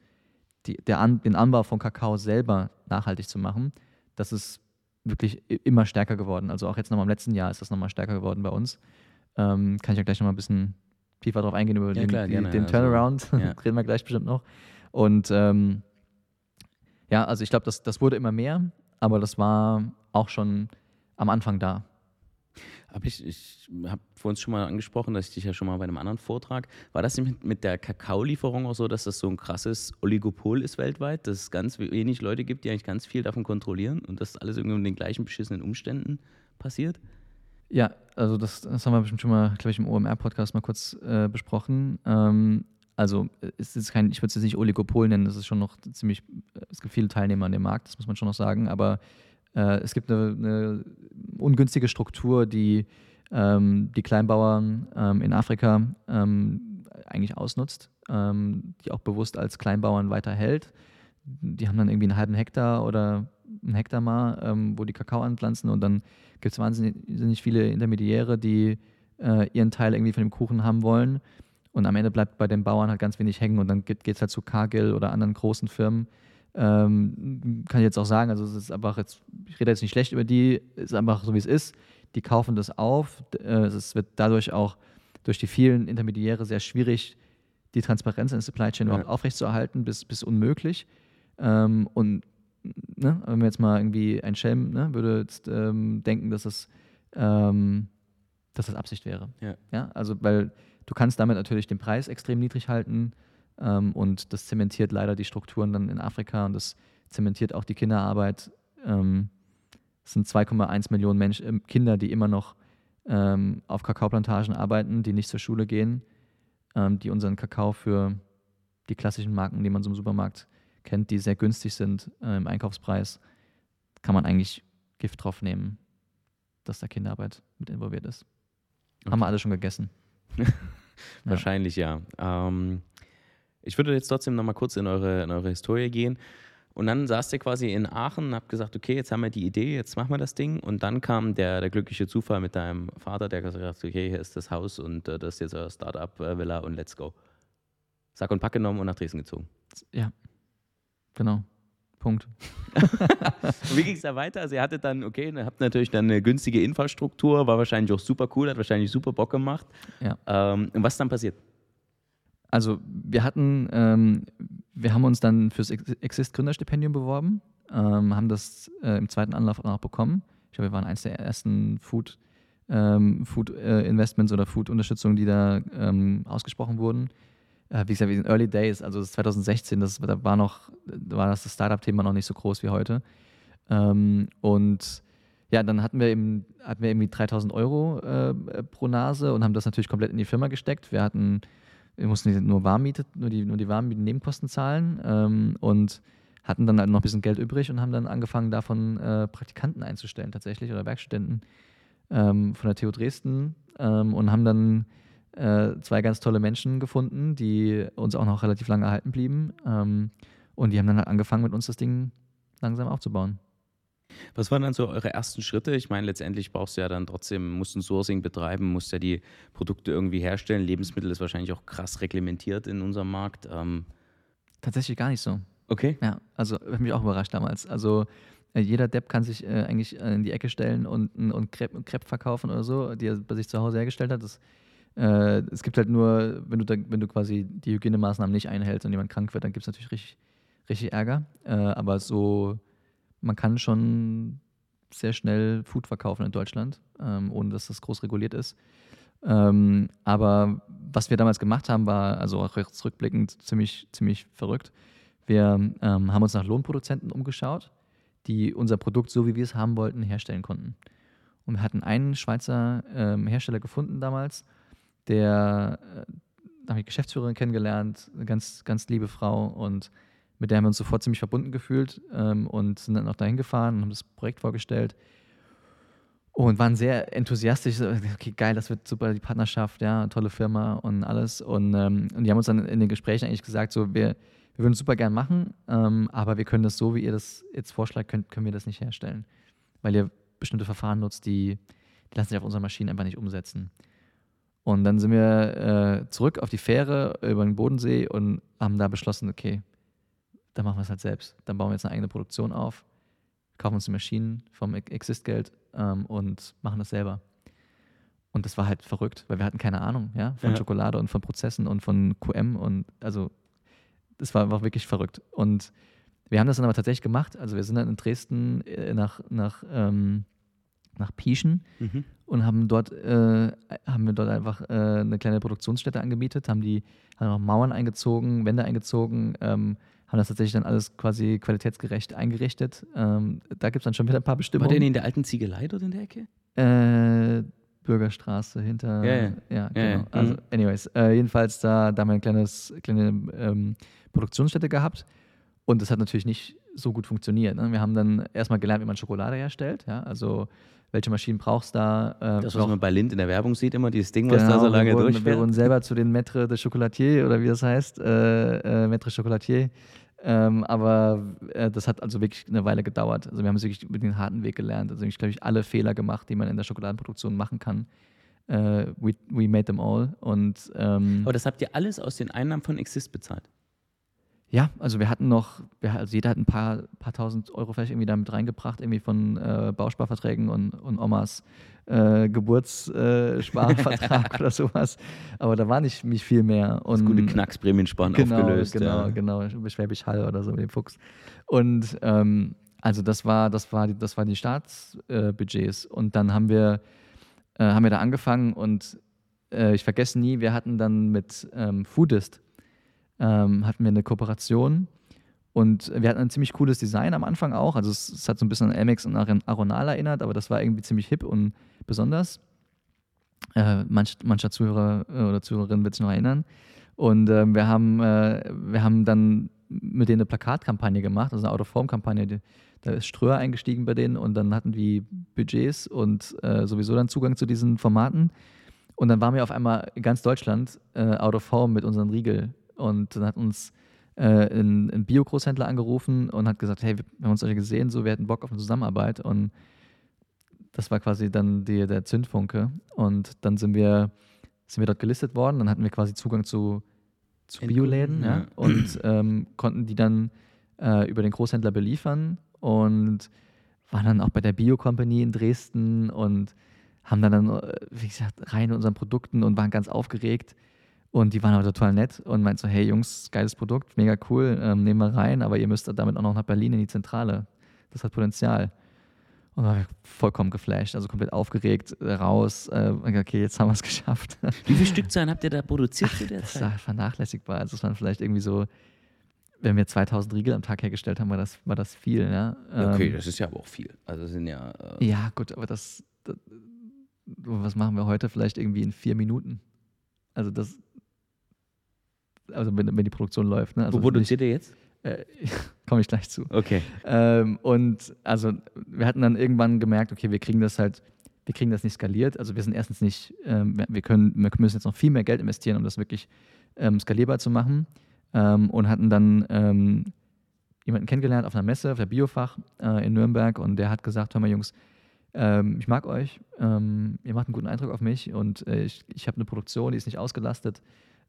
die, der An, den Anbau von Kakao selber nachhaltig zu machen. Das ist wirklich immer stärker geworden. Also auch jetzt nochmal im letzten Jahr ist das nochmal stärker geworden bei uns. Ähm, kann ich ja gleich nochmal ein bisschen tiefer drauf eingehen über Ja, den, klar, die, gerne. den Also, Turnaround. ja. (laughs) Reden wir gleich bestimmt noch. Und ähm, ja, also ich glaube, das, das wurde immer mehr, aber das war auch schon am Anfang da. Hab ich ich habe vorhin schon mal angesprochen, dass ich dich ja schon mal bei einem anderen Vortrag, war das mit, der Kakaolieferung auch so, dass das so ein krasses Oligopol ist weltweit, dass es ganz wenig Leute gibt, die eigentlich ganz viel davon kontrollieren und dass alles irgendwie unter den gleichen beschissenen Umständen passiert? Ja, also das, das haben wir bestimmt schon mal, glaube ich, im OMR-Podcast mal kurz äh, besprochen. Ähm, also es ist kein, ich würde es jetzt nicht Oligopol nennen, das ist schon noch ziemlich, es gibt viele Teilnehmer an dem Markt, das muss man schon noch sagen, aber äh, es gibt eine, eine ungünstige Struktur, die ähm, die Kleinbauern ähm, in Afrika ähm, eigentlich ausnutzt, ähm, die auch bewusst als Kleinbauern weiterhält. Die haben dann irgendwie einen halben Hektar oder einen Hektar mal, ähm, wo die Kakao anpflanzen und dann gibt es wahnsinnig viele Intermediäre, die äh, ihren Teil irgendwie von dem Kuchen haben wollen. Und am Ende bleibt bei den Bauern halt ganz wenig hängen und dann geht es halt zu Cargill oder anderen großen Firmen. Ähm, kann ich jetzt auch sagen, also es ist einfach jetzt, ich rede jetzt nicht schlecht über die, es ist einfach so wie es ist. Die kaufen das auf. Äh, es wird dadurch auch durch die vielen Intermediäre sehr schwierig, die Transparenz in der Supply Chain Ja. überhaupt aufrechtzuerhalten, bis, bis unmöglich. Ähm, und ne, wenn wir jetzt mal irgendwie ein Schelm ne, würde jetzt ähm, denken, dass es ähm, dass das Absicht wäre. Ja. also weil du kannst damit natürlich den Preis extrem niedrig halten ähm, und das zementiert leider die Strukturen dann in Afrika und das zementiert auch die Kinderarbeit. Ähm, es sind 2,1 Millionen Mensch, ähm, Kinder, die immer noch ähm, auf Kakaoplantagen arbeiten, die nicht zur Schule gehen, ähm, die unseren Kakao für die klassischen Marken, die man so im Supermarkt kennt, die sehr günstig sind äh, im Einkaufspreis, kann man eigentlich Gift drauf nehmen, dass da Kinderarbeit mit involviert ist. Haben wir alle schon gegessen. (laughs) Wahrscheinlich ja. Ähm, ich würde jetzt trotzdem noch mal kurz in eure, in eure Historie gehen. Und dann saßt ihr quasi in Aachen und habt gesagt, okay, jetzt haben wir die Idee, jetzt machen wir das Ding. Und dann kam der, der glückliche Zufall mit deinem Vater, der gesagt hat, okay, hier ist das Haus und äh, das ist jetzt euer Startup-Villa und let's go. Sack und Pack genommen und nach Dresden gezogen. Ja, genau. Punkt. (laughs) Wie ging es da weiter? Also ihr hattet dann, okay, ihr habt natürlich dann eine günstige Infrastruktur, war wahrscheinlich auch super cool, hat wahrscheinlich super Bock gemacht. Ja. Ähm, und was ist dann passiert? Also wir hatten, ähm, wir haben uns dann fürs Ex- Exist Gründerstipendium beworben, ähm, haben das äh, im zweiten Anlauf auch bekommen. Ich glaube, wir waren eines der ersten Food, ähm, Food äh, Investments oder Food Unterstützungen, die da ähm, ausgesprochen wurden. Äh, wie gesagt, wir sind Early Days, also das ist 2016, das, da war noch, da war das Startup-Thema noch nicht so groß wie heute. Ähm, und ja, dann hatten wir eben, hatten wir irgendwie 3000 Euro äh, pro Nase und haben das natürlich komplett in die Firma gesteckt. Wir hatten wir mussten nur Warmmiete, nur die, nur die Warmmieten-Nebenkosten zahlen ähm, und hatten dann halt noch ein bisschen Geld übrig und haben dann angefangen, davon äh, Praktikanten einzustellen tatsächlich oder Werkstudenten ähm, von der TU Dresden ähm, und haben dann äh, zwei ganz tolle Menschen gefunden, die uns auch noch relativ lange erhalten blieben ähm, und die haben dann halt angefangen, mit uns das Ding langsam aufzubauen. Was waren dann so eure ersten Schritte? Ich meine, letztendlich brauchst du ja dann trotzdem, musst ein Sourcing betreiben, musst ja die Produkte irgendwie herstellen. Lebensmittel ist wahrscheinlich auch krass reglementiert in unserem Markt. Ähm, Tatsächlich gar nicht so. okay. Ja, also hat mich auch überrascht damals. Also äh, jeder Depp kann sich äh, eigentlich äh, in die Ecke stellen und, und, und Crepe, Crepe verkaufen oder so, die er bei sich zu Hause hergestellt hat. Das, äh, es gibt halt nur, wenn du, da, wenn du quasi die Hygienemaßnahmen nicht einhältst und jemand krank wird, dann gibt es natürlich richtig, richtig Ärger. Äh, aber so, man kann schon sehr schnell Food verkaufen in Deutschland, ähm, ohne dass das groß reguliert ist. Ähm, aber was wir damals gemacht haben, war also auch rückblickend ziemlich, ziemlich verrückt. Wir ähm, haben uns nach Lohnproduzenten umgeschaut, die unser Produkt, so wie wir es haben wollten, herstellen konnten. Und wir hatten einen Schweizer ähm, Hersteller gefunden damals, der, äh, da habe ich Geschäftsführerin kennengelernt, eine ganz, ganz liebe Frau und mit der haben wir uns sofort ziemlich verbunden gefühlt ähm, und sind dann auch dahin gefahren und haben das Projekt vorgestellt. und waren sehr enthusiastisch. Okay, geil, das wird super, die Partnerschaft, ja, tolle Firma und alles. Und, ähm, und die haben uns dann in den Gesprächen eigentlich gesagt, so, wir, wir würden es super gern machen, ähm, aber wir können das so, wie ihr das jetzt vorschlagt, könnt, können wir das nicht herstellen. Weil ihr bestimmte Verfahren nutzt, die, die lassen sich auf unseren Maschinen einfach nicht umsetzen. Und dann sind wir äh, zurück auf die Fähre über den Bodensee und haben da beschlossen, okay, dann machen wir es halt selbst. Dann bauen wir jetzt eine eigene Produktion auf, kaufen uns die Maschinen vom Ex- Exist-Geld ähm, und machen das selber. Und das war halt verrückt, weil wir hatten keine Ahnung, ja, von Ja. Schokolade und von Prozessen und von QM und also das war, war wirklich verrückt. Und wir haben das dann aber tatsächlich gemacht. Also wir sind dann in Dresden äh, nach, nach, ähm, nach Pieschen Mhm. und haben dort, äh, haben wir dort einfach äh, eine kleine Produktionsstätte angemietet, haben die haben auch Mauern eingezogen, Wände eingezogen, ähm, haben das tatsächlich dann alles quasi qualitätsgerecht eingerichtet. Ähm, da gibt es dann schon wieder ein paar War Bestimmungen. der in der alten Ziegelei dort in der Ecke? Äh, Bürgerstraße hinter. Ja, ja. ja Ja, ja. genau. Also, Mhm. anyways, äh, jedenfalls da, da haben wir eine kleines, kleine ähm, Produktionsstätte gehabt und das hat natürlich nicht so gut funktioniert. Ne? Wir haben dann erstmal gelernt, wie man Schokolade herstellt. Ja? Also, welche Maschinen brauchst du da? Äh, Das, was man bei Lind in der Werbung sieht, immer dieses Ding, was da Genau, so lange wir wurden, wir durchfährt. wurden selber zu den Maître de Chocolatier oder wie das heißt, äh, äh, Maître Chocolatier. Ähm, aber äh, das hat also wirklich eine Weile gedauert. Also wir haben es wirklich über den harten Weg gelernt. Also ich glaube, ich alle Fehler gemacht, die man in der Schokoladenproduktion machen kann. Äh, we, we made them all. Und ähm, Aber das habt ihr alles aus den Einnahmen von Exist bezahlt. Ja, also wir hatten noch, wir, also jeder hat ein paar, paar tausend Euro vielleicht irgendwie damit reingebracht, irgendwie von äh, Bausparverträgen und, und Omas äh, Geburtssparvertrag (laughs) oder sowas. Aber da war nicht, nicht viel mehr. Das Und gute Knacksprämien sparen genau, aufgelöst. Genau, ja. genau, Schwäbisch Hall oder so mit dem Fuchs. Und ähm, also das war, das war, die, das war die Staatsbudgets. Äh, und dann haben wir, äh, haben wir da angefangen und äh, ich vergesse nie, wir hatten dann mit ähm, Foodist ähm, hatten wir eine Kooperation und wir hatten ein ziemlich cooles Design am Anfang auch. Also es, es hat so ein bisschen an Amex und Aronal erinnert, aber das war irgendwie ziemlich hip und besonders. Äh, manch, mancher Zuhörer äh, oder Zuhörerin wird sich noch erinnern. Und ähm, wir, haben, äh, wir haben dann mit denen eine Plakatkampagne gemacht, also eine Out-of-Form-Kampagne. Da ist Ströer eingestiegen bei denen und dann hatten die Budgets und äh, sowieso dann Zugang zu diesen Formaten. Und dann waren wir auf einmal in ganz Deutschland äh, out of form mit unseren Riegel. Und dann hat uns äh, ein, ein Bio-Großhändler angerufen und hat gesagt, hey, wir haben uns euch gesehen, so, wir hätten Bock auf eine Zusammenarbeit. Und das war quasi dann die, der Zündfunke. Und dann sind wir, sind wir dort gelistet worden. Dann hatten wir quasi Zugang zu, zu Bioläden ja. ja. und ähm, konnten die dann äh, über den Großhändler beliefern und waren dann auch bei der Bio-Company in Dresden und haben dann, dann, äh, wie gesagt, rein in unseren Produkten und waren ganz aufgeregt. Und die waren aber total nett und meinten so, hey Jungs, geiles Produkt, mega cool, ähm, nehmen wir rein, aber ihr müsst damit auch noch nach Berlin in die Zentrale. Das hat Potenzial. Und war ich vollkommen geflasht, also komplett aufgeregt, äh, raus. Äh, okay, jetzt haben wir es geschafft. (laughs) Wie viele Stückzahlen habt ihr da produziert zu der Das Zeit? war vernachlässigbar. Also es waren vielleicht irgendwie so, wenn wir 2000 Riegel am Tag hergestellt haben, war das, war das viel. Ja? Okay, Ähm, das ist ja aber auch viel. Also es sind ja. Äh, ja, gut, aber das, das, was machen wir heute? Vielleicht irgendwie in vier Minuten. Also das, also wenn, wenn die Produktion läuft. Ne? Also wo produziert ihr jetzt? Äh, (laughs) Komme ich gleich zu. Okay. Ähm, und also wir hatten dann irgendwann gemerkt, okay, wir kriegen das halt, wir kriegen das nicht skaliert. Also wir sind erstens nicht, ähm, wir- können, wir müssen jetzt noch viel mehr Geld investieren, um das wirklich ähm, skalierbar zu machen. Ähm, und hatten dann ähm, jemanden kennengelernt auf einer Messe, auf der Biofach äh, in Nürnberg und der hat gesagt, hör mal Jungs, ähm, ich mag euch, ihr macht einen guten Eindruck auf mich und äh, ich, ich habe eine Produktion, die ist nicht ausgelastet.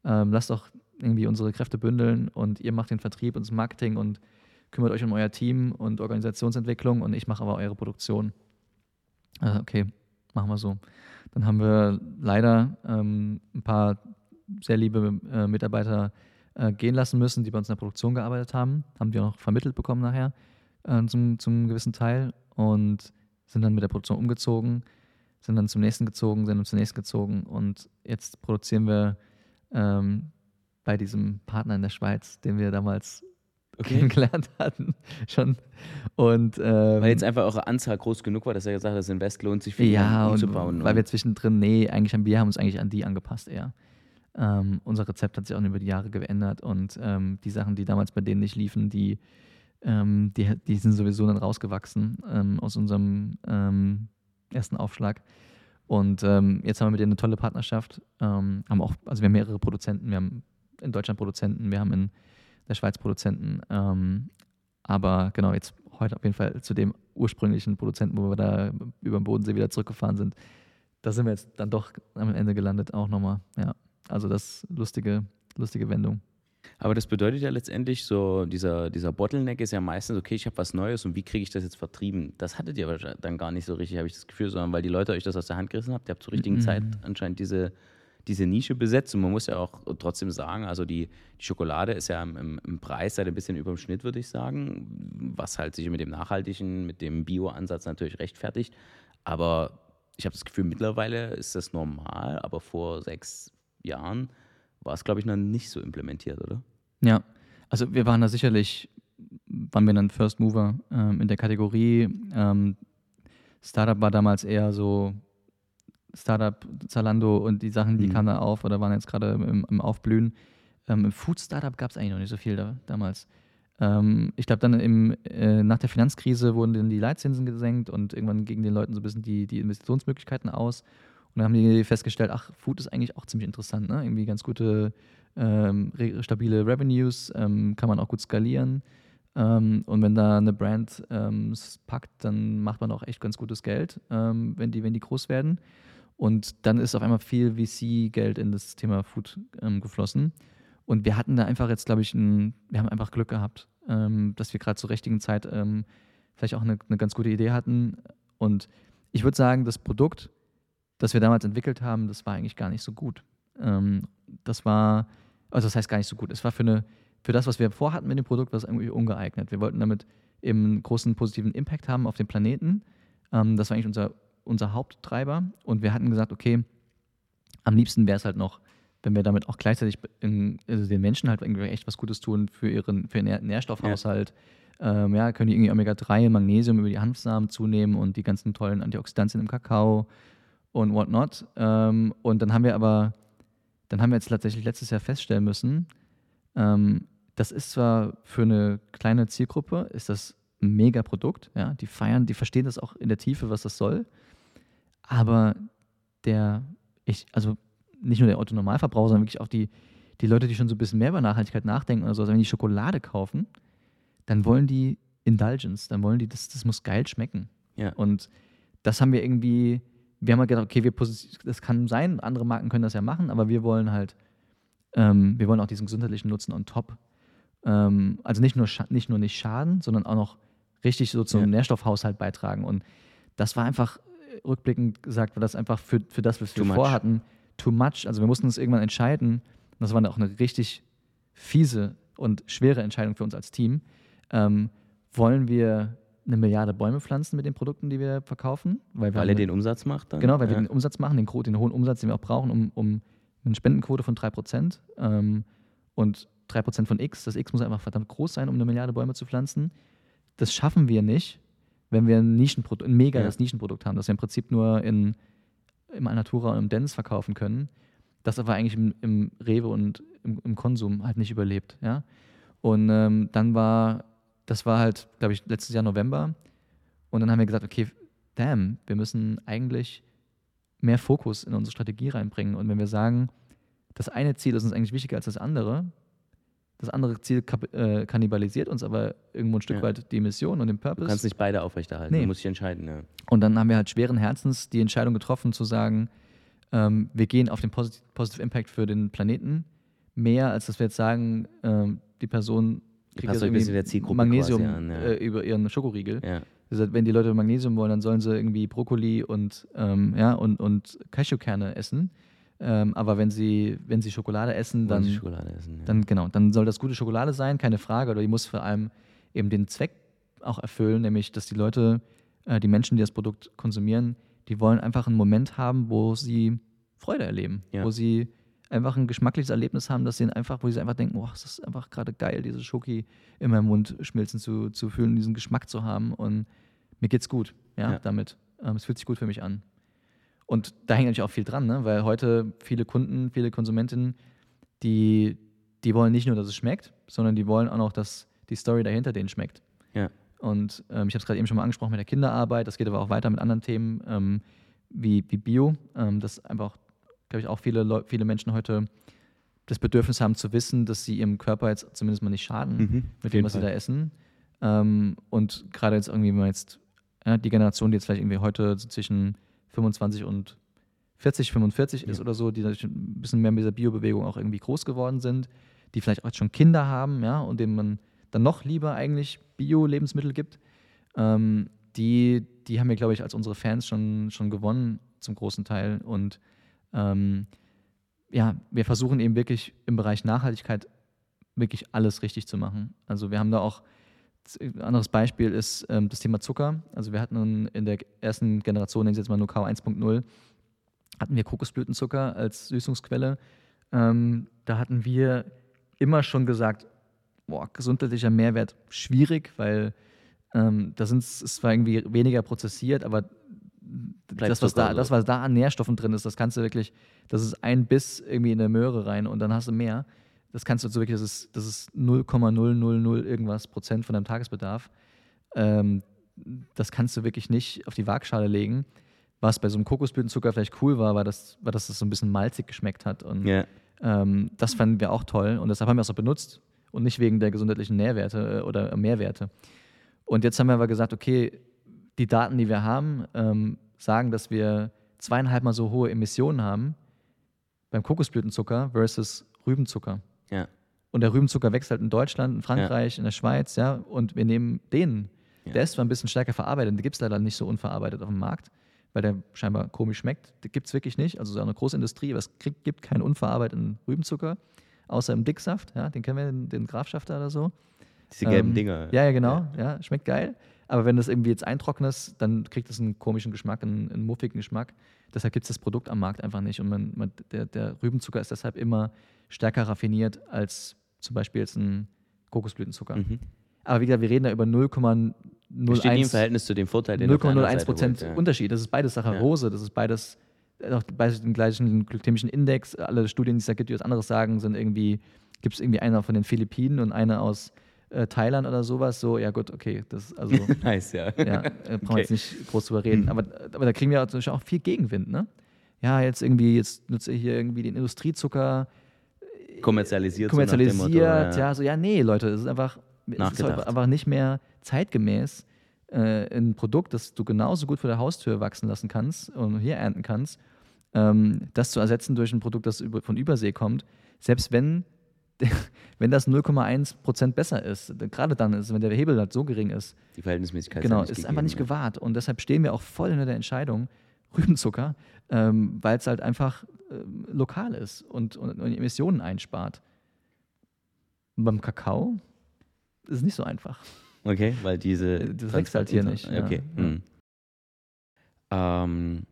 Ähm, lasst doch irgendwie unsere Kräfte bündeln und ihr macht den Vertrieb und das Marketing und kümmert euch um euer Team und Organisationsentwicklung und ich mache aber eure Produktion. Äh, okay, machen wir so. Dann haben wir leider ähm, ein paar sehr liebe äh, Mitarbeiter äh, gehen lassen müssen, die bei uns in der Produktion gearbeitet haben. Haben die auch noch vermittelt bekommen nachher äh, zum, zum gewissen Teil und sind dann mit der Produktion umgezogen, sind dann zum nächsten gezogen, sind dann zum nächsten gezogen und jetzt produzieren wir ähm, bei diesem Partner in der Schweiz, den wir damals Okay. kennengelernt (laughs) hatten schon. Und ähm, Weil jetzt einfach eure Anzahl groß genug war, dass er gesagt hat, das Invest lohnt sich für ihn, ja, um und umzubauen. weil wir zwischendrin, nee, eigentlich haben wir haben uns eigentlich an die angepasst eher. Ähm, unser Rezept hat sich auch über die Jahre geändert und ähm, die Sachen, die damals bei denen nicht liefen, die, ähm, die, die sind sowieso dann rausgewachsen ähm, aus unserem ähm, ersten Aufschlag. Und ähm, jetzt haben wir mit denen eine tolle Partnerschaft. Ähm, haben auch, also wir haben mehrere Produzenten. Wir haben in Deutschland Produzenten, wir haben in der Schweiz Produzenten. Ähm, aber genau, jetzt heute auf jeden Fall zu dem ursprünglichen Produzenten, wo wir da über den Bodensee wieder zurückgefahren sind. Da sind wir jetzt dann doch am Ende gelandet, auch nochmal. Ja, also das lustige, lustige Wendung. Aber das bedeutet ja letztendlich so, dieser, dieser Bottleneck ist ja meistens, okay, ich habe was Neues und wie kriege ich das jetzt vertrieben? Das hattet ihr dann gar nicht so richtig, habe ich das Gefühl, sondern weil die Leute euch das aus der Hand gerissen habt, ihr habt zur richtigen mhm. Zeit anscheinend diese, diese Nische besetzt. Und man muss ja auch trotzdem sagen, also die, die Schokolade ist ja im, im Preis halt ein bisschen über dem Schnitt, würde ich sagen, was halt sich mit dem nachhaltigen, mit dem Bio-Ansatz natürlich rechtfertigt. Aber ich habe das Gefühl, mittlerweile ist das normal, aber vor sechs Jahren war es, glaube ich, noch nicht so implementiert, oder? Ja, also wir waren da sicherlich, waren wir dann First Mover ähm, in der Kategorie. Ähm, Startup war damals eher so Startup, Zalando und die Sachen, die mhm. kamen da auf oder waren jetzt gerade im, im, Aufblühen. Ähm, Im Food Startup gab es eigentlich noch nicht so viel da, damals. Ähm, ich glaube, dann im, äh, nach der Finanzkrise wurden dann die Leitzinsen gesenkt und irgendwann gingen den Leuten so ein bisschen die, die Investitionsmöglichkeiten aus. Und dann haben die festgestellt, ach, Food ist eigentlich auch ziemlich interessant, ne? Irgendwie ganz gute, ähm, stabile Revenues, ähm, kann man auch gut skalieren. Ähm, und wenn da eine Brand ähm, packt, dann macht man auch echt ganz gutes Geld, ähm, wenn, die, wenn die groß werden. Und dann ist auf einmal viel VC-Geld in das Thema Food ähm, geflossen. Und wir hatten da einfach jetzt, glaube ich, ein, wir haben einfach Glück gehabt, dass wir gerade zur richtigen Zeit vielleicht auch eine, eine ganz gute Idee hatten. Und ich würde sagen, das Produkt das wir damals entwickelt haben, das war eigentlich gar nicht so gut. Ähm, das war, also das heißt gar nicht so gut. Es war für, eine, für das, was wir vorhatten mit dem Produkt, was irgendwie ungeeignet. Wir wollten damit eben einen großen positiven Impact haben auf den Planeten. Ähm, das war eigentlich unser, unser Haupttreiber. Und wir hatten gesagt, okay, am liebsten wäre es halt noch, wenn wir damit auch gleichzeitig in, also den Menschen halt irgendwie echt was Gutes tun für ihren, für ihren Nährstoffhaushalt. Ja. Ähm, ja, können die irgendwie Omega-3, Magnesium über die Hanfsamen zunehmen und die ganzen tollen Antioxidantien im Kakao und whatnot. Ähm, und dann haben wir aber, dann haben wir jetzt tatsächlich letztes Jahr feststellen müssen, ähm, das ist zwar für eine kleine Zielgruppe, ist das ein mega Produkt, ja, die feiern, die verstehen das auch in der Tiefe, was das soll, aber der, ich, also nicht nur der Autonormalverbraucher, sondern wirklich auch die, die Leute, die schon so ein bisschen mehr über Nachhaltigkeit nachdenken oder so, also wenn die Schokolade kaufen, dann wollen die Indulgence, dann wollen die, das, das muss geil schmecken. Ja. Und das haben wir irgendwie wir haben halt gedacht, okay, wir das kann sein, andere Marken können das ja machen, aber wir wollen halt, ähm, wir wollen auch diesen gesundheitlichen Nutzen on top. Ähm, also nicht nur, nicht nur nicht schaden, sondern auch noch richtig so zum ja. Nährstoffhaushalt beitragen. Und das war einfach, äh, rückblickend gesagt, war das einfach für, für das, was wir too vorhatten, much. too much. Also wir mussten uns irgendwann entscheiden, und das war dann auch eine richtig fiese und schwere Entscheidung für uns als Team. Ähm, wollen wir eine Milliarde Bäume pflanzen mit den Produkten, die wir verkaufen. Weil, wir weil er den Umsatz macht dann? Genau, weil ja. wir den Umsatz machen, den, den, hohen Umsatz, den wir auch brauchen, um, um eine Spendenquote von 3%. Ähm, und 3% von X, das X muss einfach verdammt groß sein, um eine Milliarde Bäume zu pflanzen. Das schaffen wir nicht, wenn wir ein Nischenprodukt, ein mega ja. Nischenprodukt haben, das wir im Prinzip nur in, im Alnatura und im Dance verkaufen können, das aber eigentlich im, im Rewe und im, im, Konsum halt nicht überlebt. Ja? Und ähm, dann war das war halt, glaube ich, letztes Jahr November. Und dann haben wir gesagt, okay, damn, wir müssen eigentlich mehr Fokus in unsere Strategie reinbringen. Und wenn wir sagen, das eine Ziel ist uns eigentlich wichtiger als das andere, das andere Ziel äh, kannibalisiert uns aber irgendwo ein Stück ja. weit die Mission und den Purpose. Du kannst nicht beide aufrechterhalten, nee. du musst dich entscheiden. Ja. Und dann haben wir halt schweren Herzens die Entscheidung getroffen, zu sagen, ähm, wir gehen auf den Posit Positive Impact für den Planeten mehr, als dass wir jetzt sagen, ähm, die Person kriegt das irgendwie der Zielgruppe Magnesium an, ja. äh, über ihren Schokoriegel. Ja. Also wenn die Leute Magnesium wollen, dann sollen sie irgendwie Brokkoli und, ähm, ja, und, und Cashewkerne essen. Ähm, aber wenn sie, wenn sie Schokolade essen, dann, Schokolade essen, ja. dann, genau, dann soll das gute Schokolade sein, keine Frage. Oder die muss vor allem eben den Zweck auch erfüllen, nämlich dass die Leute, äh, die Menschen, die das Produkt konsumieren, die wollen einfach einen Moment haben, wo sie Freude erleben, ja. wo sie einfach ein geschmackliches Erlebnis haben, dass sie einfach, wo sie einfach denken, oh, es ist einfach gerade geil, diese Schoki in meinem Mund schmilzen zu, zu fühlen, diesen Geschmack zu haben und mir geht's gut, ja, ja. damit. Ähm, es fühlt sich gut für mich an. Und da hängt natürlich auch viel dran, ne? weil heute viele Kunden, viele Konsumentinnen, die, die wollen nicht nur, dass es schmeckt, sondern die wollen auch noch, dass die Story dahinter denen schmeckt. Ja. Und ähm, ich habe es gerade eben schon mal angesprochen mit der Kinderarbeit, das geht aber auch weiter mit anderen Themen ähm, wie, wie Bio, ähm, dass einfach, glaube ich, auch viele, Leu viele Menschen heute das Bedürfnis haben zu wissen, dass sie ihrem Körper jetzt zumindest mal nicht schaden Mhm, mit dem, was sie Fall. da essen. Ähm, und gerade jetzt irgendwie, wenn man jetzt ja, die Generation, die jetzt vielleicht irgendwie heute so zwischen 25 und 40, 45 ist oder so, die natürlich ein bisschen mehr mit dieser Biobewegung auch irgendwie groß geworden sind, die vielleicht auch jetzt schon Kinder haben, ja, und denen man dann noch lieber eigentlich Bio-Lebensmittel gibt, ähm, die, die haben wir, glaube ich, als unsere Fans schon, schon gewonnen zum großen Teil. Und ähm, ja, wir versuchen eben wirklich im Bereich Nachhaltigkeit wirklich alles richtig zu machen. Also wir haben da auch, ein anderes Beispiel ist ähm, das Thema Zucker. Also wir hatten nun in der ersten Generation, nennen Sie jetzt mal nur K 1.0, hatten wir Kokosblütenzucker als Süßungsquelle. Ähm, da hatten wir immer schon gesagt, boah, gesundheitlicher Mehrwert schwierig, weil ähm, da sind es zwar irgendwie weniger prozessiert, aber Bleibt das was, da, so. das, was da an Nährstoffen drin ist, das kannst du wirklich, das ist ein Biss irgendwie in der Möhre rein und dann hast du mehr. Das kannst du so wirklich, das ist, das ist 0,000 irgendwas Prozent von deinem Tagesbedarf. Ähm, das kannst du wirklich nicht auf die Waagschale legen. Was bei so einem Kokosblütenzucker vielleicht cool war, war, dass, war, dass es so ein bisschen malzig geschmeckt hat. Und Ja. ähm, das fanden wir auch toll und deshalb haben wir es auch benutzt und nicht wegen der gesundheitlichen Nährwerte äh, oder Mehrwerte. Und jetzt haben wir aber gesagt, okay, die Daten, die wir haben, ähm, sagen, dass wir zweieinhalb Mal so hohe Emissionen haben beim Kokosblütenzucker versus Rübenzucker. Ja. Und der Rübenzucker wächst halt in Deutschland, in Frankreich, in der Schweiz, ja, und wir nehmen den. Ja. Der ist zwar ein bisschen stärker verarbeitet, den gibt es leider nicht so unverarbeitet auf dem Markt, weil der scheinbar komisch schmeckt. Den gibt es wirklich nicht. Also so eine große Industrie, aber es kriegt, gibt keinen unverarbeiteten Rübenzucker, außer im Dicksaft, ja, den kennen wir, den, den Grafschafter oder so. Diese gelben Ähm, Dinger. Ja, ja, genau. Ja. schmeckt geil. Aber wenn du es irgendwie jetzt eintrocknest, dann kriegt es einen komischen Geschmack, einen, einen muffigen Geschmack. Deshalb gibt es das Produkt am Markt einfach nicht. Und man, man, der, der Rübenzucker ist deshalb immer stärker raffiniert als zum Beispiel jetzt ein Kokosblütenzucker. Mhm. Aber wie gesagt, wir reden da über Steht nie im 0,01 Verhältnis zu dem Vorteil, den du auf der anderen 0,01 Seite Prozent ja. Unterschied. Das ist beides Saccharose, das ist beides, äh, auch beides den gleichen glykämischen Index. Alle Studien, die es da gibt, die was anderes sagen, sind irgendwie, gibt es irgendwie einer von den Philippinen und eine aus äh, Thailand oder sowas. So, ja gut, okay, das also (laughs) Nice, ja. ja, äh, brauchen wir Okay. jetzt nicht groß drüber reden. Aber, aber da kriegen wir natürlich auch viel Gegenwind, ne? Ja, jetzt irgendwie, jetzt nutze ich hier irgendwie den Industriezucker, Kommerzialisiert. so dem kommerzialisiert, Motto, ja. so, ja, nee, Leute, es ist einfach, es ist halt einfach nicht mehr zeitgemäß äh, ein Produkt, das du genauso gut vor der Haustür wachsen lassen kannst und hier ernten kannst, ähm, das zu ersetzen durch ein Produkt, das von Übersee kommt, selbst wenn, (laughs) wenn das 0,1 Prozent besser ist, gerade dann ist, wenn der Hebel halt so gering ist, Die Verhältnismäßigkeit genau, ist, ja ist nicht einfach nicht gegeben, gewahrt. Und deshalb stehen wir auch voll hinter der Entscheidung, (laughs) Rübenzucker, ähm, weil es halt einfach ähm, lokal ist und, und, und Emissionen einspart. Und beim Kakao ist es nicht so einfach. Okay, weil diese. Äh, das wächst halt hier nicht. Okay. Ja. hm. Ähm,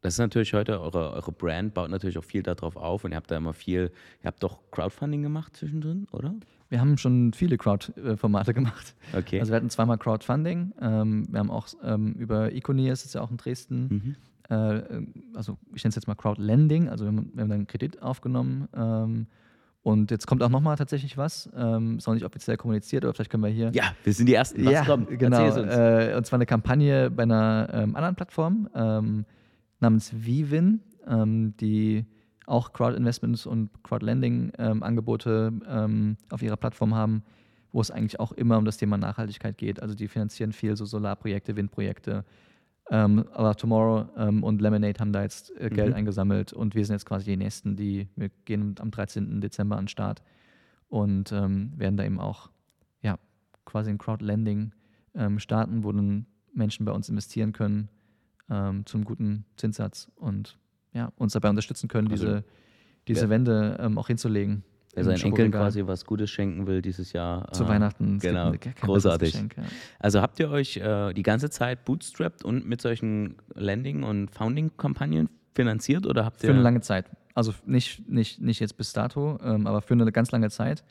das ist natürlich heute, eure, eure Brand baut natürlich auch viel darauf auf und ihr habt da immer viel, ihr habt doch Crowdfunding gemacht zwischendrin, oder? Wir haben schon viele Crowd-Formate gemacht. Okay. Also wir hatten zweimal Crowdfunding. Ähm, wir haben auch ähm, über Econier, ist es ja auch in Dresden, mhm. äh, also ich nenne es jetzt mal Crowdlending, also wir haben, wir haben dann einen Kredit aufgenommen. Ähm, und jetzt kommt auch nochmal tatsächlich was. Ähm, ist noch nicht offiziell kommuniziert, aber vielleicht können wir hier. Ja, wir sind die Ersten. Was ja, kommt? genau. Äh, und zwar eine Kampagne bei einer ähm, anderen Plattform ähm, namens Vivin, ähm, die auch Crowd-Investments und Crowdlending-Angebote ähm, auf ihrer Plattform haben, wo es eigentlich auch immer um das Thema Nachhaltigkeit geht. Also die finanzieren viel so Solarprojekte, Windprojekte. Ähm, aber Tomorrow ähm, und Lemonade haben da jetzt äh, Geld Mhm. eingesammelt und wir sind jetzt quasi die Nächsten, die wir gehen am 13. Dezember an den Start und ähm, werden da eben auch ja, quasi ein Crowdlending ähm, starten, wo dann Menschen bei uns investieren können ähm, zum guten Zinssatz und ja, uns dabei unterstützen können, Also, diese, diese Wände ähm, auch hinzulegen. Wer seinen Enkeln quasi was Gutes schenken will dieses Jahr. Zu äh, Weihnachten. Genau, großartig. Geschenk, ja. Also habt ihr euch äh, die ganze Zeit bootstrapped und mit solchen Landing- und Founding-Kampagnen finanziert oder habt ihr. Für eine lange Zeit. Also nicht, nicht, nicht jetzt bis dato, ähm, aber für eine ganz lange Zeit.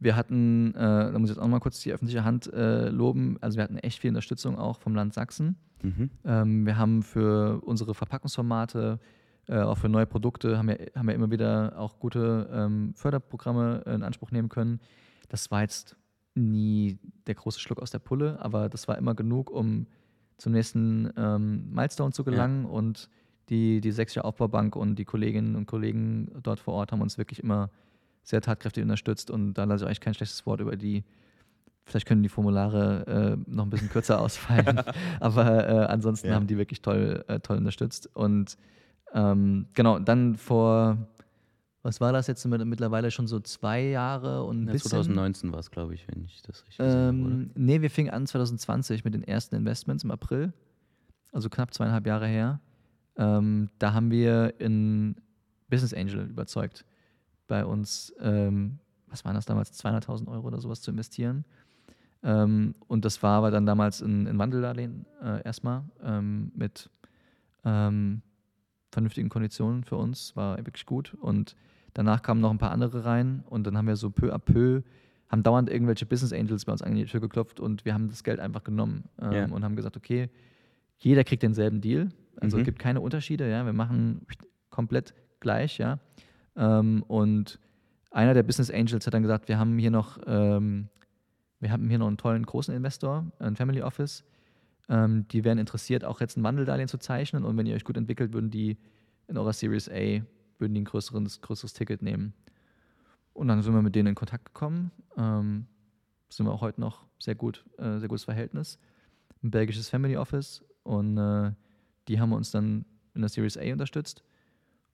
Wir hatten, äh, da muss ich jetzt auch mal kurz die öffentliche Hand äh, loben, also wir hatten echt viel Unterstützung auch vom Land Sachsen. Mhm. Ähm, wir haben für unsere Verpackungsformate, äh, auch für neue Produkte, haben wir, haben wir immer wieder auch gute ähm, Förderprogramme in Anspruch nehmen können. Das war jetzt nie der große Schluck aus der Pulle, aber das war immer genug, um zum nächsten ähm, Milestone zu gelangen ja. und die, die sechs Jahre Aufbaubank und die Kolleginnen und Kollegen dort vor Ort haben uns wirklich immer sehr tatkräftig unterstützt und da lasse ich eigentlich kein schlechtes Wort über die. Vielleicht können die Formulare äh, noch ein bisschen kürzer (laughs) ausfallen, (laughs) aber äh, ansonsten ja. haben die wirklich toll, äh, toll unterstützt. Und ähm, genau, dann vor, was war das jetzt mittlerweile schon so zwei Jahre und ja, 2019 war es, glaube ich, wenn ich das richtig ähm, sage. Nee, wir fingen an 2020 mit den ersten Investments im April, also knapp zweieinhalb Jahre her. Ähm, da haben wir in Business Angel überzeugt, bei uns, ähm, was waren das damals, 200.000 Euro oder sowas zu investieren. Ähm, und das war aber dann damals ein, ein Wandeldarlehen äh, erstmal ähm, mit ähm, vernünftigen Konditionen für uns, war wirklich gut. Und danach kamen noch ein paar andere rein und dann haben wir so peu à peu, haben dauernd irgendwelche Business Angels bei uns an die Tür geklopft und wir haben das Geld einfach genommen ähm, yeah. und haben gesagt, okay, jeder kriegt denselben Deal. Also mhm. es gibt keine Unterschiede, ja. Wir machen komplett gleich, ja. Ähm, und einer der Business Angels hat dann gesagt, wir haben hier noch, ähm, wir haben hier noch einen tollen großen Investor, ein Family Office. Ähm, die wären interessiert, auch jetzt ein Wandeldarlehen zu zeichnen und wenn ihr euch gut entwickelt, würden die in eurer Series A würden die ein größeres, größeres Ticket nehmen. Und dann sind wir mit denen in Kontakt gekommen. Ähm, sind wir auch heute noch sehr gut, äh, sehr gutes Verhältnis. Ein belgisches Family Office und äh, die haben uns dann in der Series A unterstützt.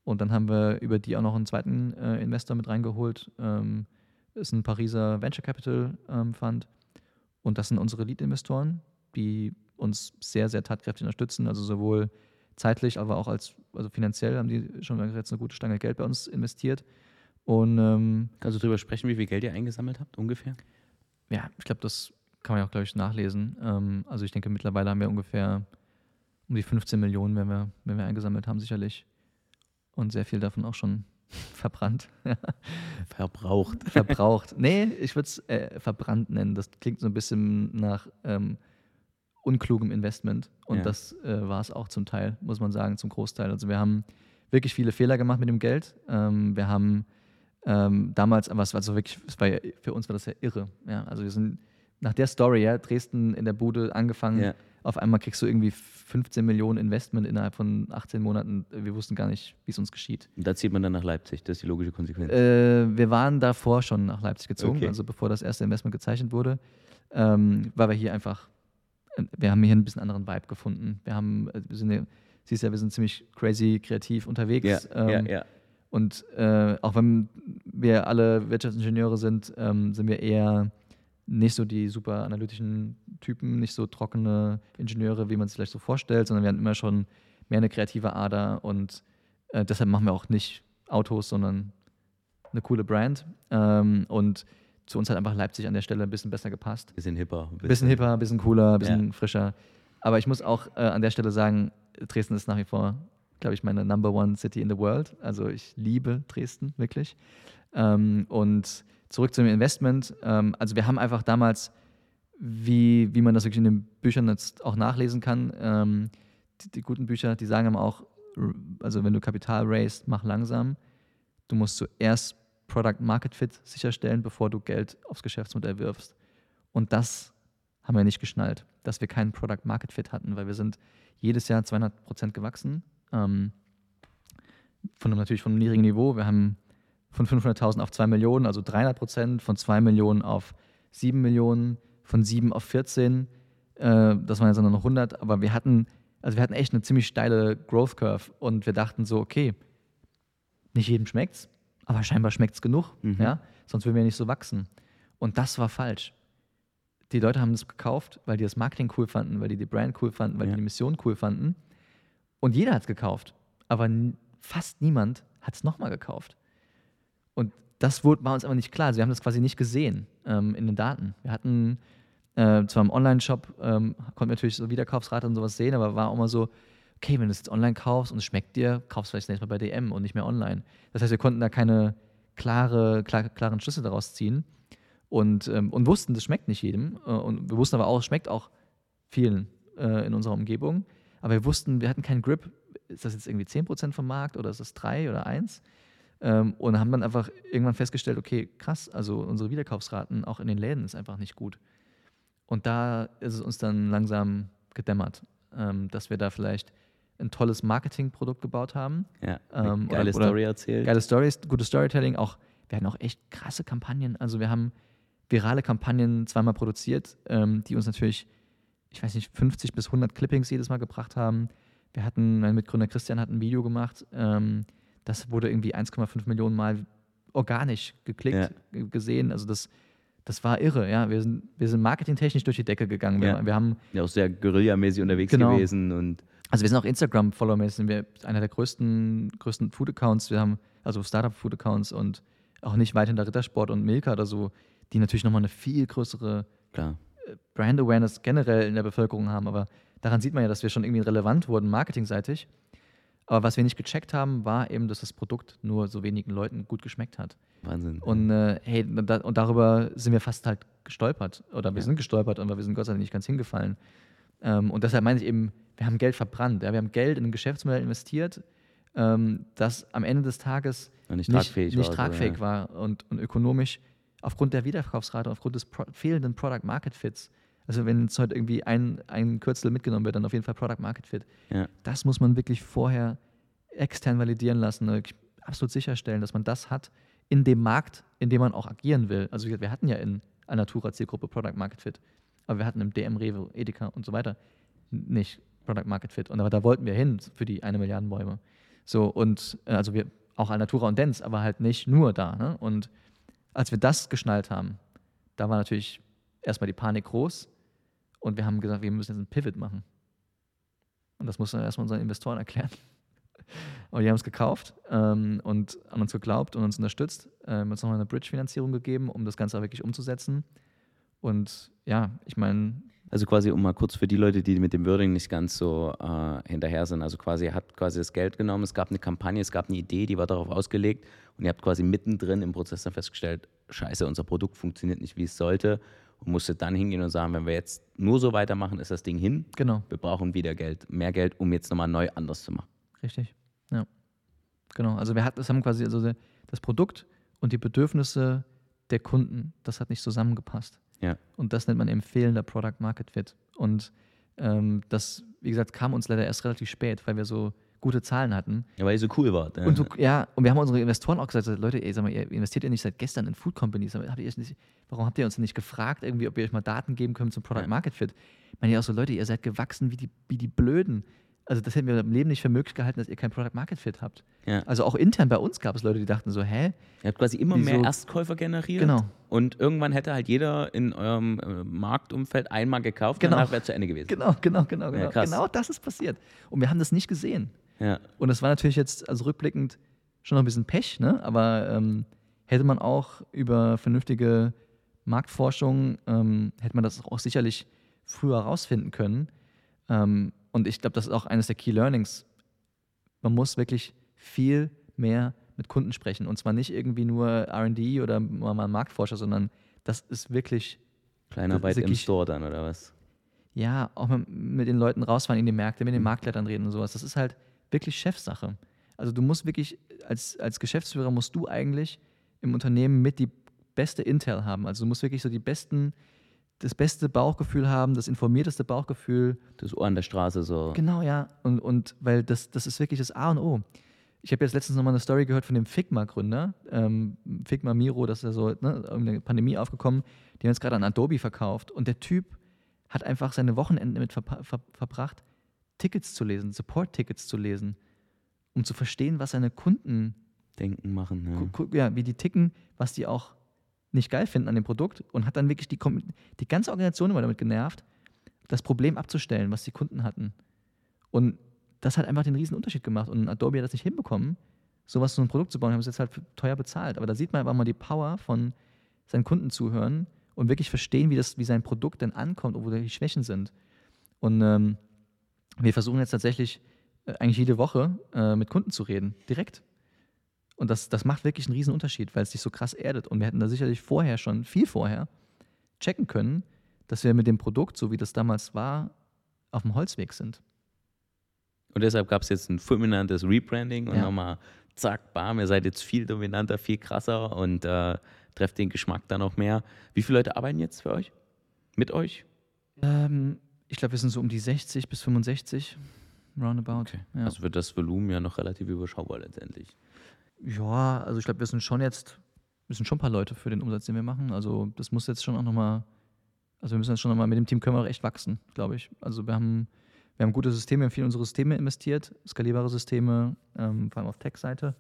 Und dann haben wir über die auch noch einen zweiten äh, Investor mit reingeholt. Ähm, ist ein Pariser Venture Capital ähm, Fund. Und das sind unsere Lead-Investoren, die uns sehr, sehr tatkräftig unterstützen. Also sowohl zeitlich, aber auch als also finanziell haben die schon jetzt eine gute Stange Geld bei uns investiert. Und ähm, kannst du darüber sprechen, wie viel Geld ihr eingesammelt habt, ungefähr? Ja, ich glaube, das kann man ja auch, glaube ich, nachlesen. Ähm, also ich denke, mittlerweile haben wir ungefähr um die 15 Millionen, wenn wir, wenn wir eingesammelt haben, sicherlich. Und sehr viel davon auch schon (laughs) verbrannt. Verbraucht. (laughs) Verbraucht. Nee, ich würde es äh, verbrannt nennen. Das klingt so ein bisschen nach ähm, unklugem Investment. Und ja. das äh, war es auch zum Teil, muss man sagen, zum Großteil. Also wir haben wirklich viele Fehler gemacht mit dem Geld. Ähm, wir haben ähm, damals, aber es war so wirklich, es war für uns war das ja irre. Ja? Also wir sind nach der Story, ja, Dresden in der Bude angefangen, ja. auf einmal kriegst du irgendwie 15 Millionen Investment innerhalb von 18 Monaten. Wir wussten gar nicht, wie es uns geschieht. Und da zieht man dann nach Leipzig, das ist die logische Konsequenz. Äh, wir waren davor schon nach Leipzig gezogen, okay. also bevor das erste Investment gezeichnet wurde, ähm, weil wir hier einfach wir haben hier ein bisschen anderen Vibe gefunden. Wir haben, äh, wir sind ja, siehst ja, wir sind ziemlich crazy kreativ unterwegs. Ja, ähm, ja, ja. Und äh, auch wenn wir alle Wirtschaftsingenieure sind, ähm, sind wir eher nicht so die super analytischen Typen, nicht so trockene Ingenieure, wie man es vielleicht so vorstellt, sondern wir haben immer schon mehr eine kreative Ader und äh, deshalb machen wir auch nicht Autos, sondern eine coole Brand. Ähm, und zu uns hat einfach Leipzig an der Stelle ein bisschen besser gepasst. Bisschen hipper. Bisschen, bisschen hipper, ein bisschen cooler, ein bisschen ja. frischer. Aber ich muss auch äh, an der Stelle sagen, Dresden ist nach wie vor, glaube ich, meine Number One City in the World. Also ich liebe Dresden, wirklich. Ähm, und zurück zum Investment. Ähm, also wir haben einfach damals, wie, wie man das wirklich in den Büchern jetzt auch nachlesen kann, ähm, die, die, guten Bücher, die sagen immer auch, also wenn du Kapital raised, mach langsam. Du musst zuerst Product Market Fit sicherstellen, bevor du Geld aufs Geschäftsmodell wirfst. Und das haben wir nicht geschnallt, dass wir keinen Product Market Fit hatten, weil wir sind jedes Jahr 200 Prozent gewachsen. Ähm, von einem, natürlich von einem niedrigen Niveau. Wir haben von 500.000 auf 2 Millionen, also 300 Prozent, von 2 Millionen auf 7 Millionen, von 7 auf 14. Äh, das waren jetzt nur noch 100, aber wir hatten, also wir hatten echt eine ziemlich steile Growth Curve und wir dachten so, okay, nicht jedem schmeckt's, aber scheinbar schmeckt es genug, mhm. ja? sonst würden wir nicht so wachsen. Und das war falsch. Die Leute haben das gekauft, weil die das Marketing cool fanden, weil die die Brand cool fanden, weil ja. die die Mission cool fanden. Und jeder hat es gekauft. Aber fast niemand hat es nochmal gekauft. Und das wurde, war uns aber nicht klar. Also wir haben das quasi nicht gesehen ähm, in den Daten. Wir hatten äh, zwar im Online-Shop, ähm, konnten natürlich so Wiederkaufsrate und sowas sehen, aber war auch immer so, okay, wenn du es jetzt online kaufst und es schmeckt dir, kaufst du vielleicht nächstes Mal bei DM und nicht mehr online. Das heißt, wir konnten da keine klare, klar, klaren Schlüsse daraus ziehen und, ähm, und wussten, das schmeckt nicht jedem. Äh, und wir wussten aber auch, es schmeckt auch vielen äh, in unserer Umgebung. Aber wir wussten, wir hatten keinen Grip. Ist das jetzt irgendwie 10% vom Markt oder ist das 3 oder 1? Ähm, und haben dann einfach irgendwann festgestellt, okay, krass, also unsere Wiederkaufsraten auch in den Läden ist einfach nicht gut. Und da ist es uns dann langsam gedämmert, ähm, dass wir da vielleicht ein tolles Marketingprodukt gebaut haben. Ja, Ähm, geile oder- oder Story erzählt. Geile Stories, gutes Storytelling, auch, wir hatten auch echt krasse Kampagnen. Also wir haben virale Kampagnen zweimal produziert, ähm, die uns natürlich, ich weiß nicht, 50 bis 100 Clippings jedes Mal gebracht haben. Wir hatten, mein Mitgründer Christian hat ein Video gemacht, ähm, das wurde irgendwie 1,5 Millionen Mal organisch geklickt, g- gesehen. Also das, das war irre, ja. Wir sind, wir sind marketingtechnisch durch die Decke gegangen. Wir, Ja. wir haben Ja, auch sehr guerillamäßig unterwegs Genau. gewesen und also wir sind auch Instagram-Follower-mäßig, sind wir einer der größten, größten Food-Accounts. Wir haben also Startup-Food-Accounts und auch nicht weit hinter Rittersport und Milka oder so, die natürlich nochmal eine viel größere klar. Brand-Awareness generell in der Bevölkerung haben. Aber daran sieht man ja, dass wir schon irgendwie relevant wurden, marketingseitig. Aber was wir nicht gecheckt haben, war eben, dass das Produkt nur so wenigen Leuten gut geschmeckt hat. Wahnsinn. Und, äh, hey, da, und darüber sind wir fast halt gestolpert. Oder wir Ja. sind gestolpert, aber wir sind Gott sei Dank nicht ganz hingefallen. Ähm, und deshalb meine ich eben, wir haben Geld verbrannt. Ja? Wir haben Geld in ein Geschäftsmodell investiert, ähm, das am Ende des Tages Und nicht tragfähig nicht war, tragfähig war und, und ökonomisch aufgrund der Wiederverkaufsrate, aufgrund des Pro fehlenden Product Market Fits. Also wenn jetzt heute irgendwie ein, ein Kürzel mitgenommen wird, dann auf jeden Fall Product Market Fit. Ja. Das muss man wirklich vorher extern validieren lassen, und absolut sicherstellen, dass man das hat in dem Markt, in dem man auch agieren will. Also wir hatten ja in Natura Zielgruppe Product Market Fit, aber wir hatten im DM, Rewe, Edeka und so weiter nicht Product Market Fit. Und aber da wollten wir hin für die eine Milliarden Bäume. So und äh, also wir auch Alnatura und Dents, aber halt nicht nur da. Ne? Und als wir das geschnallt haben, da war natürlich erstmal die Panik groß und wir haben gesagt, wir müssen jetzt einen Pivot machen. Und das mussten wir erstmal unseren Investoren erklären. (laughs) Aber die haben es gekauft ähm, und an uns geglaubt und uns unterstützt, ähm, uns nochmal eine Bridge-Finanzierung gegeben, um das Ganze auch wirklich umzusetzen. Und ja, ich meine, Also quasi, um mal kurz für die Leute, die mit dem Wording nicht ganz so äh, hinterher sind, also quasi, ihr habt quasi das Geld genommen, es gab eine Kampagne, es gab eine Idee, die war darauf ausgelegt und ihr habt quasi mittendrin im Prozess dann festgestellt, scheiße, unser Produkt funktioniert nicht, wie es sollte und musstet dann hingehen und sagen, wenn wir jetzt nur so weitermachen, ist das Ding hin, genau, wir brauchen wieder Geld, mehr Geld, um jetzt nochmal neu anders zu machen. richtig. Ja. Genau. Also wir hatten, das haben quasi also das Produkt und die Bedürfnisse der Kunden, das hat nicht zusammengepasst. Ja. Und das nennt man eben fehlender Product Market Fit. Und ähm, das, wie gesagt, kam uns leider erst relativ spät, weil wir so gute Zahlen hatten. Ja, weil ihr so cool wart. Und so, ja, und wir haben unsere Investoren auch gesagt, Leute, ey, sag mal, ihr investiert ja nicht seit gestern in Food Companies. Habt ihr nicht, warum habt ihr uns nicht gefragt, irgendwie, ob wir euch mal Daten geben können zum Product Ja. Market Fit? Ich meine ja auch so, Leute, ihr seid gewachsen wie die, wie die Blöden. Also das hätten wir im Leben nicht für möglich gehalten, dass ihr kein Product Market Fit habt. Ja. Also auch intern bei uns gab es Leute, die dachten so, hä? Ihr habt quasi immer mehr Erstkäufer generiert. Genau. Und irgendwann hätte halt jeder in eurem äh, Marktumfeld einmal gekauft Genau. und danach wäre es zu Ende gewesen. Genau, genau, genau, genau. krass. genau das ist passiert. Und wir haben das nicht gesehen. Ja. Und das war natürlich jetzt, also rückblickend, schon noch ein bisschen Pech, ne? aber ähm, hätte man auch über vernünftige Marktforschung, ähm, hätte man das auch sicherlich früher rausfinden können. Ähm, und ich glaube, das ist auch eines der Key Learnings. Man muss wirklich viel mehr mit Kunden sprechen. Und zwar nicht irgendwie nur RD oder mal Marktforscher, sondern das ist wirklich Kleinarbeit im wirklich- Store dann, oder was? ja, auch mit, mit den Leuten rausfahren in die Märkte, mit den Mhm. Marktleitern reden und sowas. Das ist halt wirklich Chefsache. Also du musst wirklich, als, als Geschäftsführer musst du eigentlich im Unternehmen mit die beste Intel haben. Also du musst wirklich so die besten, das beste Bauchgefühl haben, das informierteste Bauchgefühl. Das Ohr an der Straße so. Genau, ja. Und, und weil das, das ist wirklich das A und O. Ich habe jetzt letztens nochmal eine Story gehört von dem Figma-Gründer, ähm, Figma Miro, das ist ja so ne, in der Pandemie aufgekommen, die haben jetzt gerade an Adobe verkauft und der Typ hat einfach seine Wochenenden damit verpa- ver verbracht, Tickets zu lesen, Support-Tickets zu lesen, um zu verstehen, was seine Kunden, Denken machen. Ja. ja, wie die ticken, was die auch nicht geil finden an dem Produkt und hat dann wirklich die, die ganze Organisation immer damit genervt, das Problem abzustellen, was die Kunden hatten. Und das hat einfach den riesen Unterschied gemacht. Und Adobe hat das nicht hinbekommen, sowas so ein Produkt zu bauen, haben es jetzt halt teuer bezahlt. Aber da sieht man einfach mal die Power von seinen Kunden zuhören und wirklich verstehen, wie, das, wie sein Produkt denn ankommt und wo die Schwächen sind. Und ähm, wir versuchen jetzt tatsächlich äh, eigentlich jede Woche äh, mit Kunden zu reden, direkt. Und das, das macht wirklich einen riesen Unterschied, weil es sich so krass erdet. Und wir hätten da sicherlich vorher schon, viel vorher, checken können, dass wir mit dem Produkt, so wie das damals war, auf dem Holzweg sind. Und deshalb gab es jetzt ein fulminantes Rebranding und Ja. nochmal zack, bam, ihr seid jetzt viel dominanter, viel krasser und äh, trefft den Geschmack dann noch mehr. Wie viele Leute arbeiten jetzt für euch? Mit euch? Ähm, ich glaube, wir sind so um die 60 bis 65 roundabout. Okay. Ja. Also wird das Volumen ja noch relativ überschaubar letztendlich. Ja, also ich glaube, wir sind schon jetzt, wir sind schon ein paar Leute für den Umsatz, den wir machen. Also das muss jetzt schon auch nochmal, also wir müssen jetzt schon nochmal, mit dem Team können wir auch echt wachsen, glaube ich. Also wir haben, wir haben gute Systeme, wir haben viel in unsere Systeme investiert, skalierbare Systeme, ähm, vor allem auf Tech-Seite,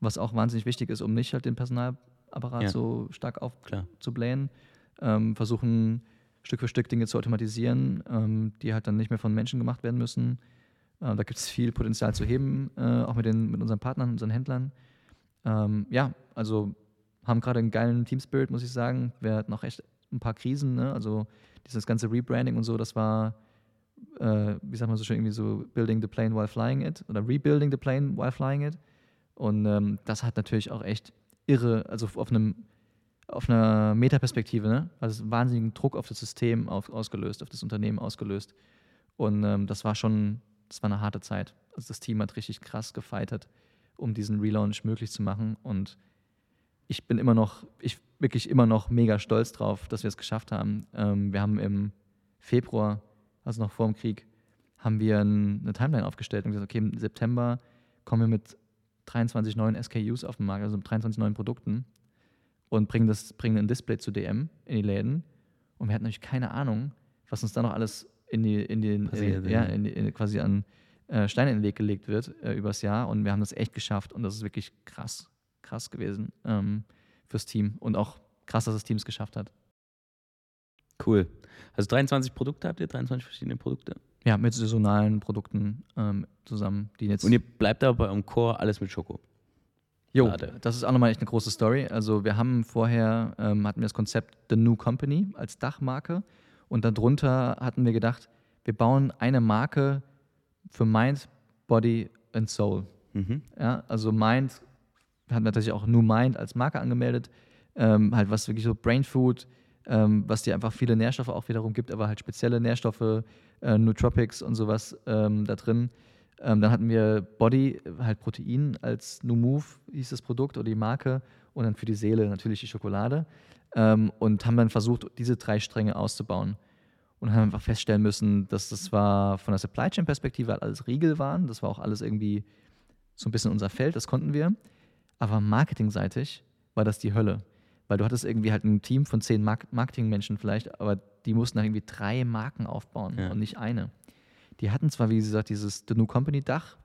was auch wahnsinnig wichtig ist, um nicht halt den Personalapparat Ja. so stark aufzublähen. Ähm, versuchen Stück für Stück Dinge zu automatisieren, ähm, die halt dann nicht mehr von Menschen gemacht werden müssen. Äh, da gibt es viel Potenzial zu heben, äh, auch mit, den, mit unseren Partnern, unseren Händlern. Ähm, ja, also haben gerade einen geilen Team-Spirit, muss ich sagen. Wir hatten auch echt ein paar Krisen, ne? also dieses ganze Rebranding und so, das war, äh, wie sagt man so schön, irgendwie so building the plane while flying it oder rebuilding the plane while flying it. Und ähm, das hat natürlich auch echt irre, also auf einem auf einer Metaperspektive, ne? Also wahnsinnigen Druck auf das System auf, ausgelöst, auf das Unternehmen ausgelöst. Und ähm, das war schon, das war eine harte Zeit. Also das Team hat richtig krass gefeitet, um diesen Relaunch möglich zu machen. Und ich bin immer noch, ich wirklich immer noch mega stolz drauf, dass wir es geschafft haben. Ähm, wir haben im Februar, also noch vor dem Krieg, haben wir ein, eine Timeline aufgestellt und gesagt, okay, im September kommen wir mit 23 neuen SKUs auf den Markt, also mit 23 neuen Produkten und bringen, das, bringen ein Display zu DM in die Läden. Und wir hatten natürlich keine Ahnung, was uns da noch alles in die, in den, Passiert, äh, ja, in die, in, quasi an äh, Steine in den Weg gelegt wird äh, übers Jahr. Und wir haben das echt geschafft. Und das ist wirklich krass, krass gewesen ähm, fürs Team. Und auch krass, dass das Team es geschafft hat. Cool. Also 23 Produkte habt ihr, 23 verschiedene Produkte. Ja, mit saisonalen Produkten ähm, zusammen, die jetzt. Und ihr bleibt aber bei eurem Core alles mit Schoko. Jo, Gerade. das ist auch nochmal echt eine große Story. Also wir haben vorher, ähm, hatten wir das Konzept The New Company als Dachmarke und darunter hatten wir gedacht, wir bauen eine Marke für Mind, Body and Soul. Mhm. Ja, also Mind hat natürlich auch New Mind als Marke angemeldet, ähm, halt was wirklich so Brain Food, ähm, was dir einfach viele Nährstoffe auch wiederum gibt, aber halt spezielle Nährstoffe, äh, Nootropics und sowas ähm, da drin. Ähm, dann hatten wir Body, halt Protein als New Move hieß das Produkt oder die Marke. Und dann für die Seele natürlich die Schokolade. Ähm, und haben dann versucht, diese drei Stränge auszubauen. Und haben einfach feststellen müssen, dass das war von der Supply Chain Perspektive halt alles Riegel waren, das war auch alles irgendwie so ein bisschen unser Feld, das konnten wir, aber marketingseitig war das die Hölle, weil du hattest irgendwie halt ein Team von zehn Mark Marketingmenschen vielleicht, aber die mussten dann irgendwie drei Marken aufbauen Ja. und nicht eine. Die hatten zwar, wie gesagt, dieses The New Company Dach,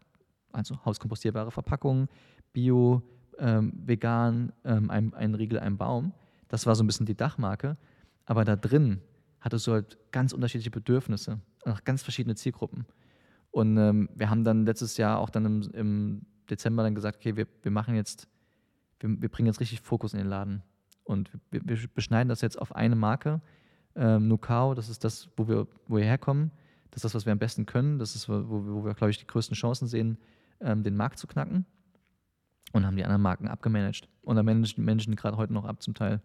also hauskompostierbare Verpackungen, Bio, ähm, vegan, ähm, ein, ein Riegel, ein Baum. Das war so ein bisschen die Dachmarke. Aber da drin hattest du halt ganz unterschiedliche Bedürfnisse, auch ganz verschiedene Zielgruppen. Und ähm, wir haben dann letztes Jahr auch dann im, im Dezember dann gesagt, okay, wir, wir machen jetzt, wir, wir bringen jetzt richtig Fokus in den Laden. Und wir, wir beschneiden das jetzt auf eine Marke. Ähm, Nukao, das ist das, wo wir, wo wir herkommen. Das ist das, was wir am besten können. Das ist, wo, wo wir, glaube ich, die größten Chancen sehen, ähm, den Markt zu knacken. Und haben die anderen Marken abgemanagt. Und da managen Menschen gerade heute noch ab zum Teil.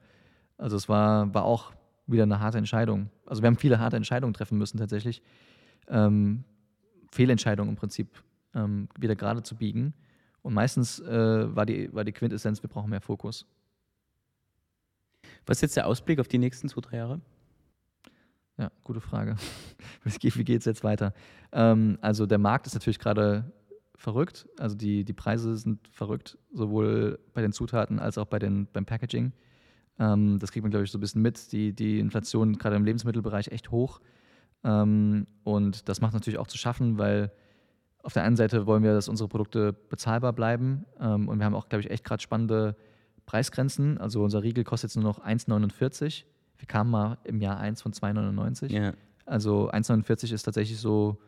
Also es war, war auch wieder eine harte Entscheidung. Also wir haben viele harte Entscheidungen treffen müssen tatsächlich. Ähm, Fehlentscheidungen im Prinzip ähm, wieder gerade zu biegen. Und meistens äh, war, die, war die Quintessenz, wir brauchen mehr Fokus. Was ist jetzt der Ausblick auf die nächsten zwei, drei Jahre? Ja, gute Frage. (laughs) Wie geht es jetzt weiter? Ähm, also der Markt ist natürlich gerade verrückt. Also die, die Preise sind verrückt, sowohl bei den Zutaten als auch bei den, beim Packaging. Ähm, das kriegt man, glaube ich, so ein bisschen mit. Die, die Inflation gerade im Lebensmittelbereich echt hoch. Ähm, und das macht natürlich auch zu schaffen, weil auf der einen Seite wollen wir, dass unsere Produkte bezahlbar bleiben. Ähm, und wir haben auch, glaube ich, echt gerade spannende Preisgrenzen. Also unser Riegel kostet jetzt nur noch 1,49. Wir kamen mal im Jahr 1 von 2,99. Ja. Also 1,49 ist tatsächlich so,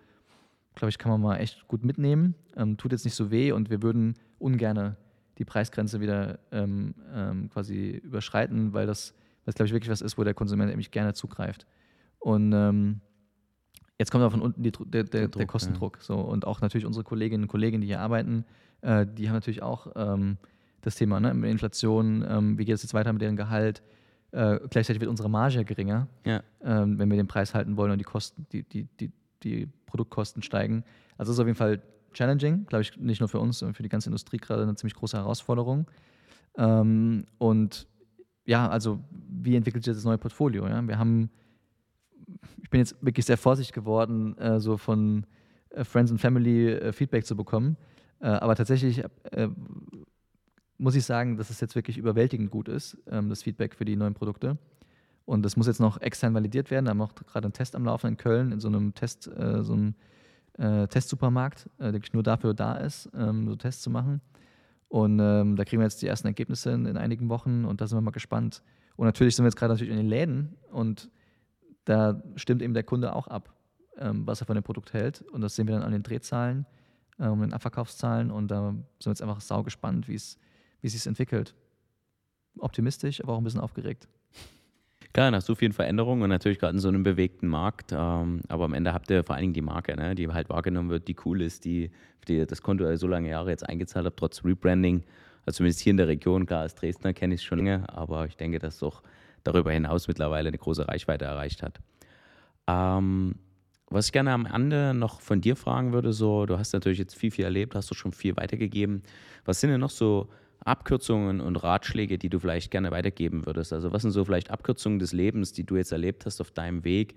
glaube ich, kann man mal echt gut mitnehmen. Ähm, tut jetzt nicht so weh und wir würden ungern die Preisgrenze wieder ähm, ähm, quasi überschreiten, weil das, das glaube ich, wirklich was ist, wo der Konsument nämlich gerne zugreift. Und ähm, jetzt kommt aber von unten die, der, der, Der der, Druck, Kostendruck. So. Und auch natürlich unsere Kolleginnen und Kollegen, die hier arbeiten, äh, die haben natürlich auch ähm, das Thema, ne? Inflation, ähm, wie geht es jetzt weiter mit deren Gehalt? Äh, gleichzeitig wird unsere Marge geringer Ja. ähm, wenn wir den Preis halten wollen und die Kosten, die, die, die, die Produktkosten steigen. Also ist auf jeden Fall challenging, glaube ich, nicht nur für uns, sondern für die ganze Industrie gerade eine ziemlich große Herausforderung. Ähm, und ja, also wie entwickelt sich das neue Portfolio? Ja? Wir haben, ich bin jetzt wirklich sehr vorsichtig geworden, äh, so von äh, Friends and Family äh, Feedback zu bekommen. Äh, aber tatsächlich äh, muss ich sagen, dass es jetzt wirklich überwältigend gut ist, ähm, das Feedback für die neuen Produkte. Und das muss jetzt noch extern validiert werden. Da haben wir auch gerade einen Test am Laufen in Köln, in so einem Test, äh, so einem äh, Testsupermarkt, äh, der wirklich nur dafür da ist, ähm, so Tests zu machen. Und ähm, da kriegen wir jetzt die ersten Ergebnisse in, in, einigen Wochen und da sind wir mal gespannt. Und natürlich sind wir jetzt gerade natürlich in den Läden und da stimmt eben der Kunde auch ab, ähm, was er von dem Produkt hält. Und das sehen wir dann an den Drehzahlen, ähm, den Abverkaufszahlen. Und da sind wir jetzt einfach sau gespannt, wie es wie sich entwickelt. Optimistisch, aber auch ein bisschen aufgeregt. Klar, nach so vielen Veränderungen und natürlich gerade in so einem bewegten Markt. Ähm, aber am Ende habt ihr vor allen Dingen die Marke, ne, die halt wahrgenommen wird, die cool ist, die, die das Konto so lange Jahre jetzt eingezahlt hat, trotz Rebranding. Also zumindest hier in der Region, klar, als Dresdner kenne ich es schon lange, aber ich denke, dass es doch darüber hinaus mittlerweile eine große Reichweite erreicht hat. Ähm, was ich gerne am Ende noch von dir fragen würde, so, du hast natürlich jetzt viel, viel erlebt, hast du schon viel weitergegeben. Was sind denn noch so Abkürzungen und Ratschläge, die du vielleicht gerne weitergeben würdest? Also was sind so vielleicht Abkürzungen des Lebens, die du jetzt erlebt hast auf deinem Weg,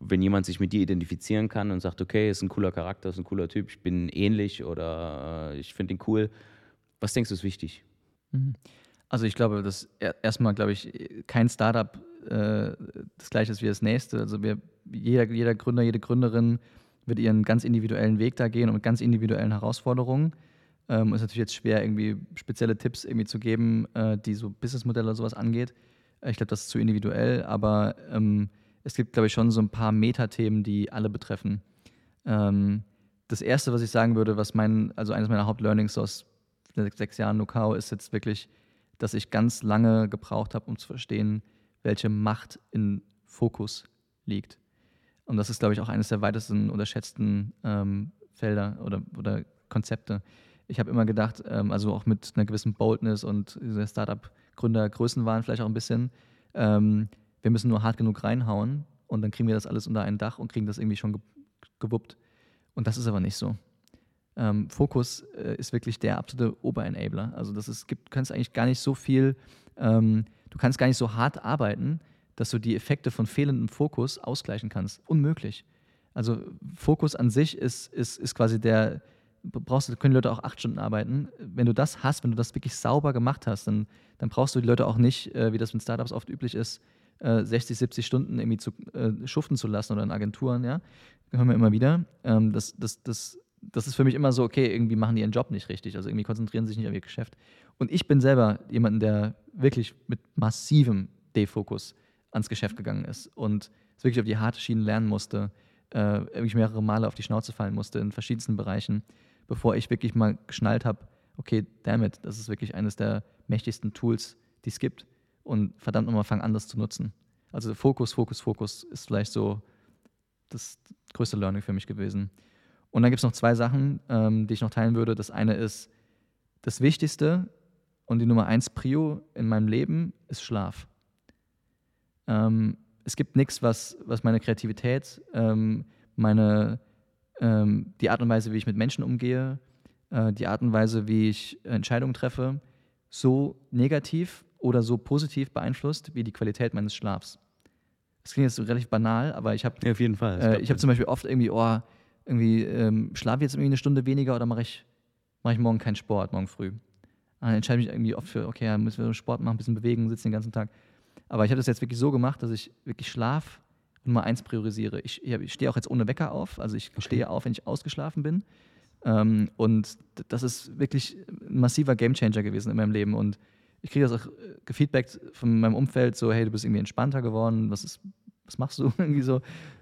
wenn jemand sich mit dir identifizieren kann und sagt, okay, ist ein cooler Charakter, ist ein cooler Typ, ich bin ähnlich oder äh, ich finde ihn cool. Was denkst du ist wichtig? Mhm. Also ich glaube, dass erstmal, glaube ich, kein Startup äh, das gleiche ist wie das nächste. Also wir, jeder, jeder Gründer, jede Gründerin wird ihren ganz individuellen Weg da gehen und mit ganz individuellen Herausforderungen. Ähm, ist natürlich jetzt schwer, irgendwie spezielle Tipps irgendwie zu geben, äh, die so Businessmodelle oder sowas angeht. Äh, ich glaube, das ist zu individuell, aber ähm, es gibt, glaube ich, schon so ein paar Metathemen, die alle betreffen. Ähm, das erste, was ich sagen würde, was mein, also eines meiner Hauptlearnings aus sechs Jahren Nukao ist jetzt wirklich, dass ich ganz lange gebraucht habe, um zu verstehen, welche Macht in Fokus liegt. Und das ist, glaube ich, auch eines der weitesten unterschätzten ähm, Felder oder, oder Konzepte ich habe immer gedacht, ähm, also auch mit einer gewissen Boldness und Startup-Gründer Größen waren vielleicht auch ein bisschen, ähm, wir müssen nur hart genug reinhauen und dann kriegen wir das alles unter ein Dach und kriegen das irgendwie schon ge gewuppt. Und das ist aber nicht so. Ähm, Fokus äh, ist wirklich der absolute Oberenabler. Also das ist, gibt, du kannst eigentlich gar nicht so viel, ähm, du kannst gar nicht so hart arbeiten, dass du die Effekte von fehlendem Fokus ausgleichen kannst. Unmöglich. Also Fokus an sich ist, ist, ist quasi der, brauchst, können Leute auch acht Stunden arbeiten. Wenn du das hast, wenn du das wirklich sauber gemacht hast, dann, dann brauchst du die Leute auch nicht, äh, wie das mit Startups oft üblich ist, äh, 60, 70 Stunden irgendwie zu, äh, schuften zu lassen oder in Agenturen, ja. Hören wir immer wieder. Ähm, das, das, das, das ist für mich immer so, okay, irgendwie machen die ihren Job nicht richtig, also irgendwie konzentrieren sie sich nicht auf ihr Geschäft. Und ich bin selber jemand, der wirklich mit massivem Defokus ans Geschäft gegangen ist und es wirklich auf die harte Schiene lernen musste, äh, wirklich mehrere Male auf die Schnauze fallen musste in verschiedensten Bereichen bevor ich wirklich mal geschnallt habe, okay, damit, das ist wirklich eines der mächtigsten Tools, die es gibt. Und verdammt nochmal, fang an, das zu nutzen. Also Fokus, Fokus, Fokus ist vielleicht so das größte Learning für mich gewesen. Und dann gibt es noch zwei Sachen, ähm, die ich noch teilen würde. Das eine ist, das Wichtigste und die Nummer eins Prio in meinem Leben ist Schlaf. Ähm, es gibt nichts, was, was meine Kreativität, ähm, meine ähm, die Art und Weise, wie ich mit Menschen umgehe, äh, die Art und Weise, wie ich Entscheidungen treffe, so negativ oder so positiv beeinflusst wie die Qualität meines Schlafs. Das klingt jetzt so relativ banal, aber ich habe ja, auf jeden Fall. Äh, ich habe zum Beispiel oft irgendwie, oh, irgendwie ähm, schlafe jetzt irgendwie eine Stunde weniger oder mache ich, mach ich morgen keinen Sport, morgen früh. Ah, dann entscheide ich mich irgendwie oft für, okay, dann müssen wir Sport machen, ein bisschen bewegen, sitzen den ganzen Tag. Aber ich habe das jetzt wirklich so gemacht, dass ich wirklich Schlaf Nummer eins priorisiere. Ich, ich stehe auch jetzt ohne Wecker auf, also ich okay. stehe auf, wenn ich ausgeschlafen bin. Ähm, und das ist wirklich ein massiver Gamechanger gewesen in meinem Leben. Und ich kriege das auch äh, gefeedbackt von meinem Umfeld, so, hey, du bist irgendwie entspannter geworden, was, ist, was machst du (laughs) irgendwie so?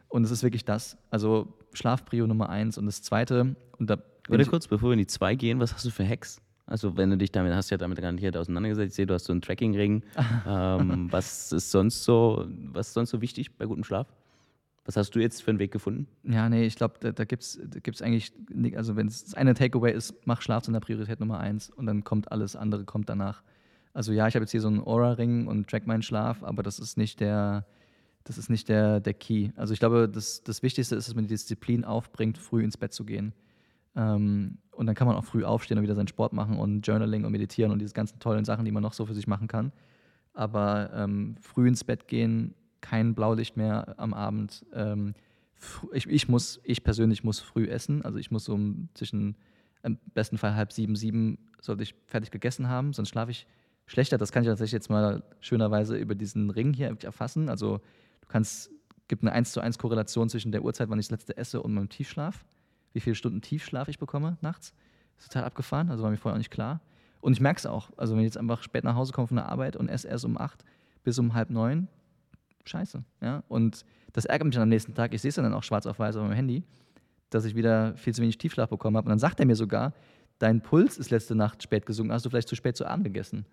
Und es ist wirklich das. Also Schlafprio Nummer eins. Und das zweite, und da. Warte kurz, bevor wir in die zwei gehen, was hast du für Hacks? Also wenn du dich damit, hast ja damit garantiert auseinandergesetzt, ich sehe, du hast so einen Tracking-Ring. (laughs) ähm, was ist sonst so, was ist sonst so wichtig bei gutem Schlaf? Was hast du jetzt für einen Weg gefunden? Ja, nee, ich glaube, da, da gibt es da gibt's eigentlich, also wenn es eine Takeaway ist, mach Schlaf zu einer Priorität Nummer eins und dann kommt alles andere, kommt danach. Also ja, ich habe jetzt hier so einen Aura-Ring und track meinen Schlaf, aber das ist nicht der, das ist nicht der, der Key. Also ich glaube, das, das Wichtigste ist, dass man die Disziplin aufbringt, früh ins Bett zu gehen. Ähm, und dann kann man auch früh aufstehen und wieder seinen Sport machen und Journaling und meditieren und diese ganzen tollen Sachen, die man noch so für sich machen kann. Aber ähm, früh ins Bett gehen, kein Blaulicht mehr am Abend. Ähm, ich, ich, muss, ich persönlich muss früh essen. Also ich muss um zwischen im besten Fall halb sieben, sieben sollte ich fertig gegessen haben, sonst schlafe ich schlechter. Das kann ich tatsächlich jetzt mal schönerweise über diesen Ring hier erfassen. Also du kannst, gibt eine 1 zu 1 Korrelation zwischen der Uhrzeit, wann ich das letzte esse und meinem Tiefschlaf. Wie viele Stunden Tiefschlaf ich bekomme nachts. Das ist total abgefahren, also war mir vorher auch nicht klar. Und ich merke es auch. Also wenn ich jetzt einfach spät nach Hause komme von der Arbeit und esse erst um acht bis um halb neun, scheiße. Ja? Und das ärgert mich dann am nächsten Tag. Ich sehe es dann auch schwarz auf weiß auf meinem Handy, dass ich wieder viel zu wenig Tiefschlaf bekommen habe. Und dann sagt er mir sogar, dein Puls ist letzte Nacht spät gesunken, hast du vielleicht zu spät zu Abend gegessen.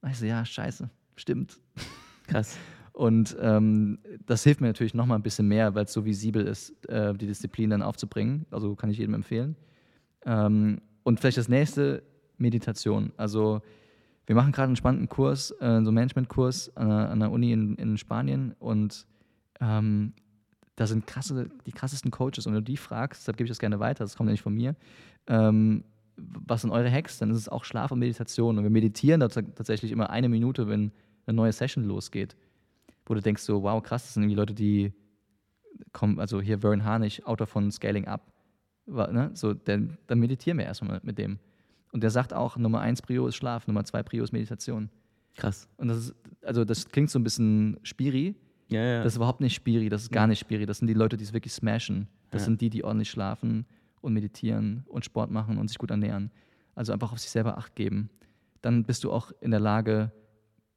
Und ich so, ja, scheiße, stimmt. Krass. (laughs) Und ähm, das hilft mir natürlich noch mal ein bisschen mehr, weil es so visibel ist, äh, die Disziplin dann aufzubringen. Also kann ich jedem empfehlen. Ähm, und vielleicht das nächste, Meditation. Also wir machen gerade einen spannenden Kurs, äh, so einen Managementkurs an, an der Uni in, in Spanien und ähm, da sind krasse, die krassesten Coaches. Und wenn du die fragst, deshalb gebe ich das gerne weiter, das kommt ja nicht von mir, ähm, was sind eure Hacks? Dann ist es auch Schlaf und Meditation. Und wir meditieren da tatsächlich immer eine Minute, wenn eine neue Session losgeht. Wo du denkst so, wow, krass, das sind irgendwie Leute, die kommen, also hier Vern Harnisch, Autor von Scaling Up, ne? so, dann, dann meditieren wir erstmal mit dem. Und der sagt auch, Nummer eins Prio ist Schlaf, Nummer zwei Prio ist Meditation. Krass. Und das ist, also das klingt so ein bisschen spiri. Ja, ja. Das ist überhaupt nicht spiri, das ist gar nicht spiri. Das sind die Leute, die es wirklich smashen. Das Ja. sind die, die ordentlich schlafen und meditieren und Sport machen und sich gut ernähren. Also einfach auf sich selber Acht geben. Dann bist du auch in der Lage,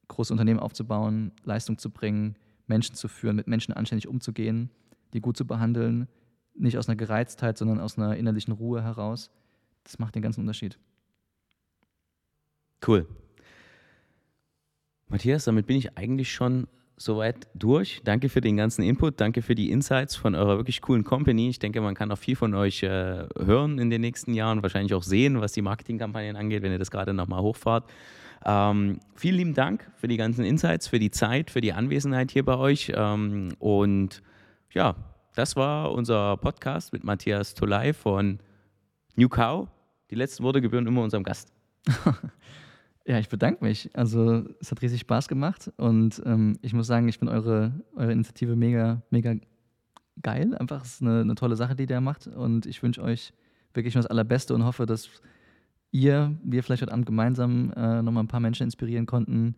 große Unternehmen aufzubauen, Leistung zu bringen, Menschen zu führen, mit Menschen anständig umzugehen, die gut zu behandeln, nicht aus einer Gereiztheit, sondern aus einer innerlichen Ruhe heraus. Das macht den ganzen Unterschied. Cool. Matthias, damit bin ich eigentlich schon soweit durch. Danke für den ganzen Input, danke für die Insights von eurer wirklich coolen Company. Ich denke, man kann auch viel von euch äh, hören in den nächsten Jahren, wahrscheinlich auch sehen, was die Marketingkampagnen angeht, wenn ihr das gerade nochmal hochfahrt. Ähm, vielen lieben Dank für die ganzen Insights, für die Zeit, für die Anwesenheit hier bei euch. Ähm, und ja, das war unser Podcast mit Matthias Tolai von New Cow. Die letzten Worte gebühren immer unserem Gast. (laughs) Ja, ich bedanke mich. Also es hat riesig Spaß gemacht und ähm, ich muss sagen, ich finde eure, eure Initiative mega, mega geil. Einfach ist eine, eine tolle Sache, die der macht und ich wünsche euch wirklich nur das Allerbeste und hoffe, dass ihr, wir vielleicht heute Abend gemeinsam äh, nochmal ein paar Menschen inspirieren konnten,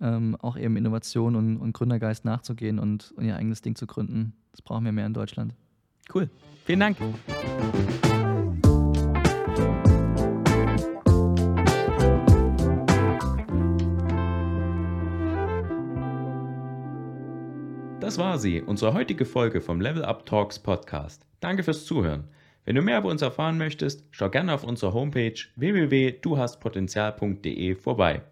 ähm, auch eben Innovation und, und Gründergeist nachzugehen und, und ihr eigenes Ding zu gründen. Das brauchen wir mehr in Deutschland. Cool. Vielen Dank. Das war sie, unsere heutige Folge vom Level Up Talks Podcast. Danke fürs Zuhören. Wenn du mehr über uns erfahren möchtest, schau gerne auf unserer Homepage www.duhastpotenzial.de vorbei.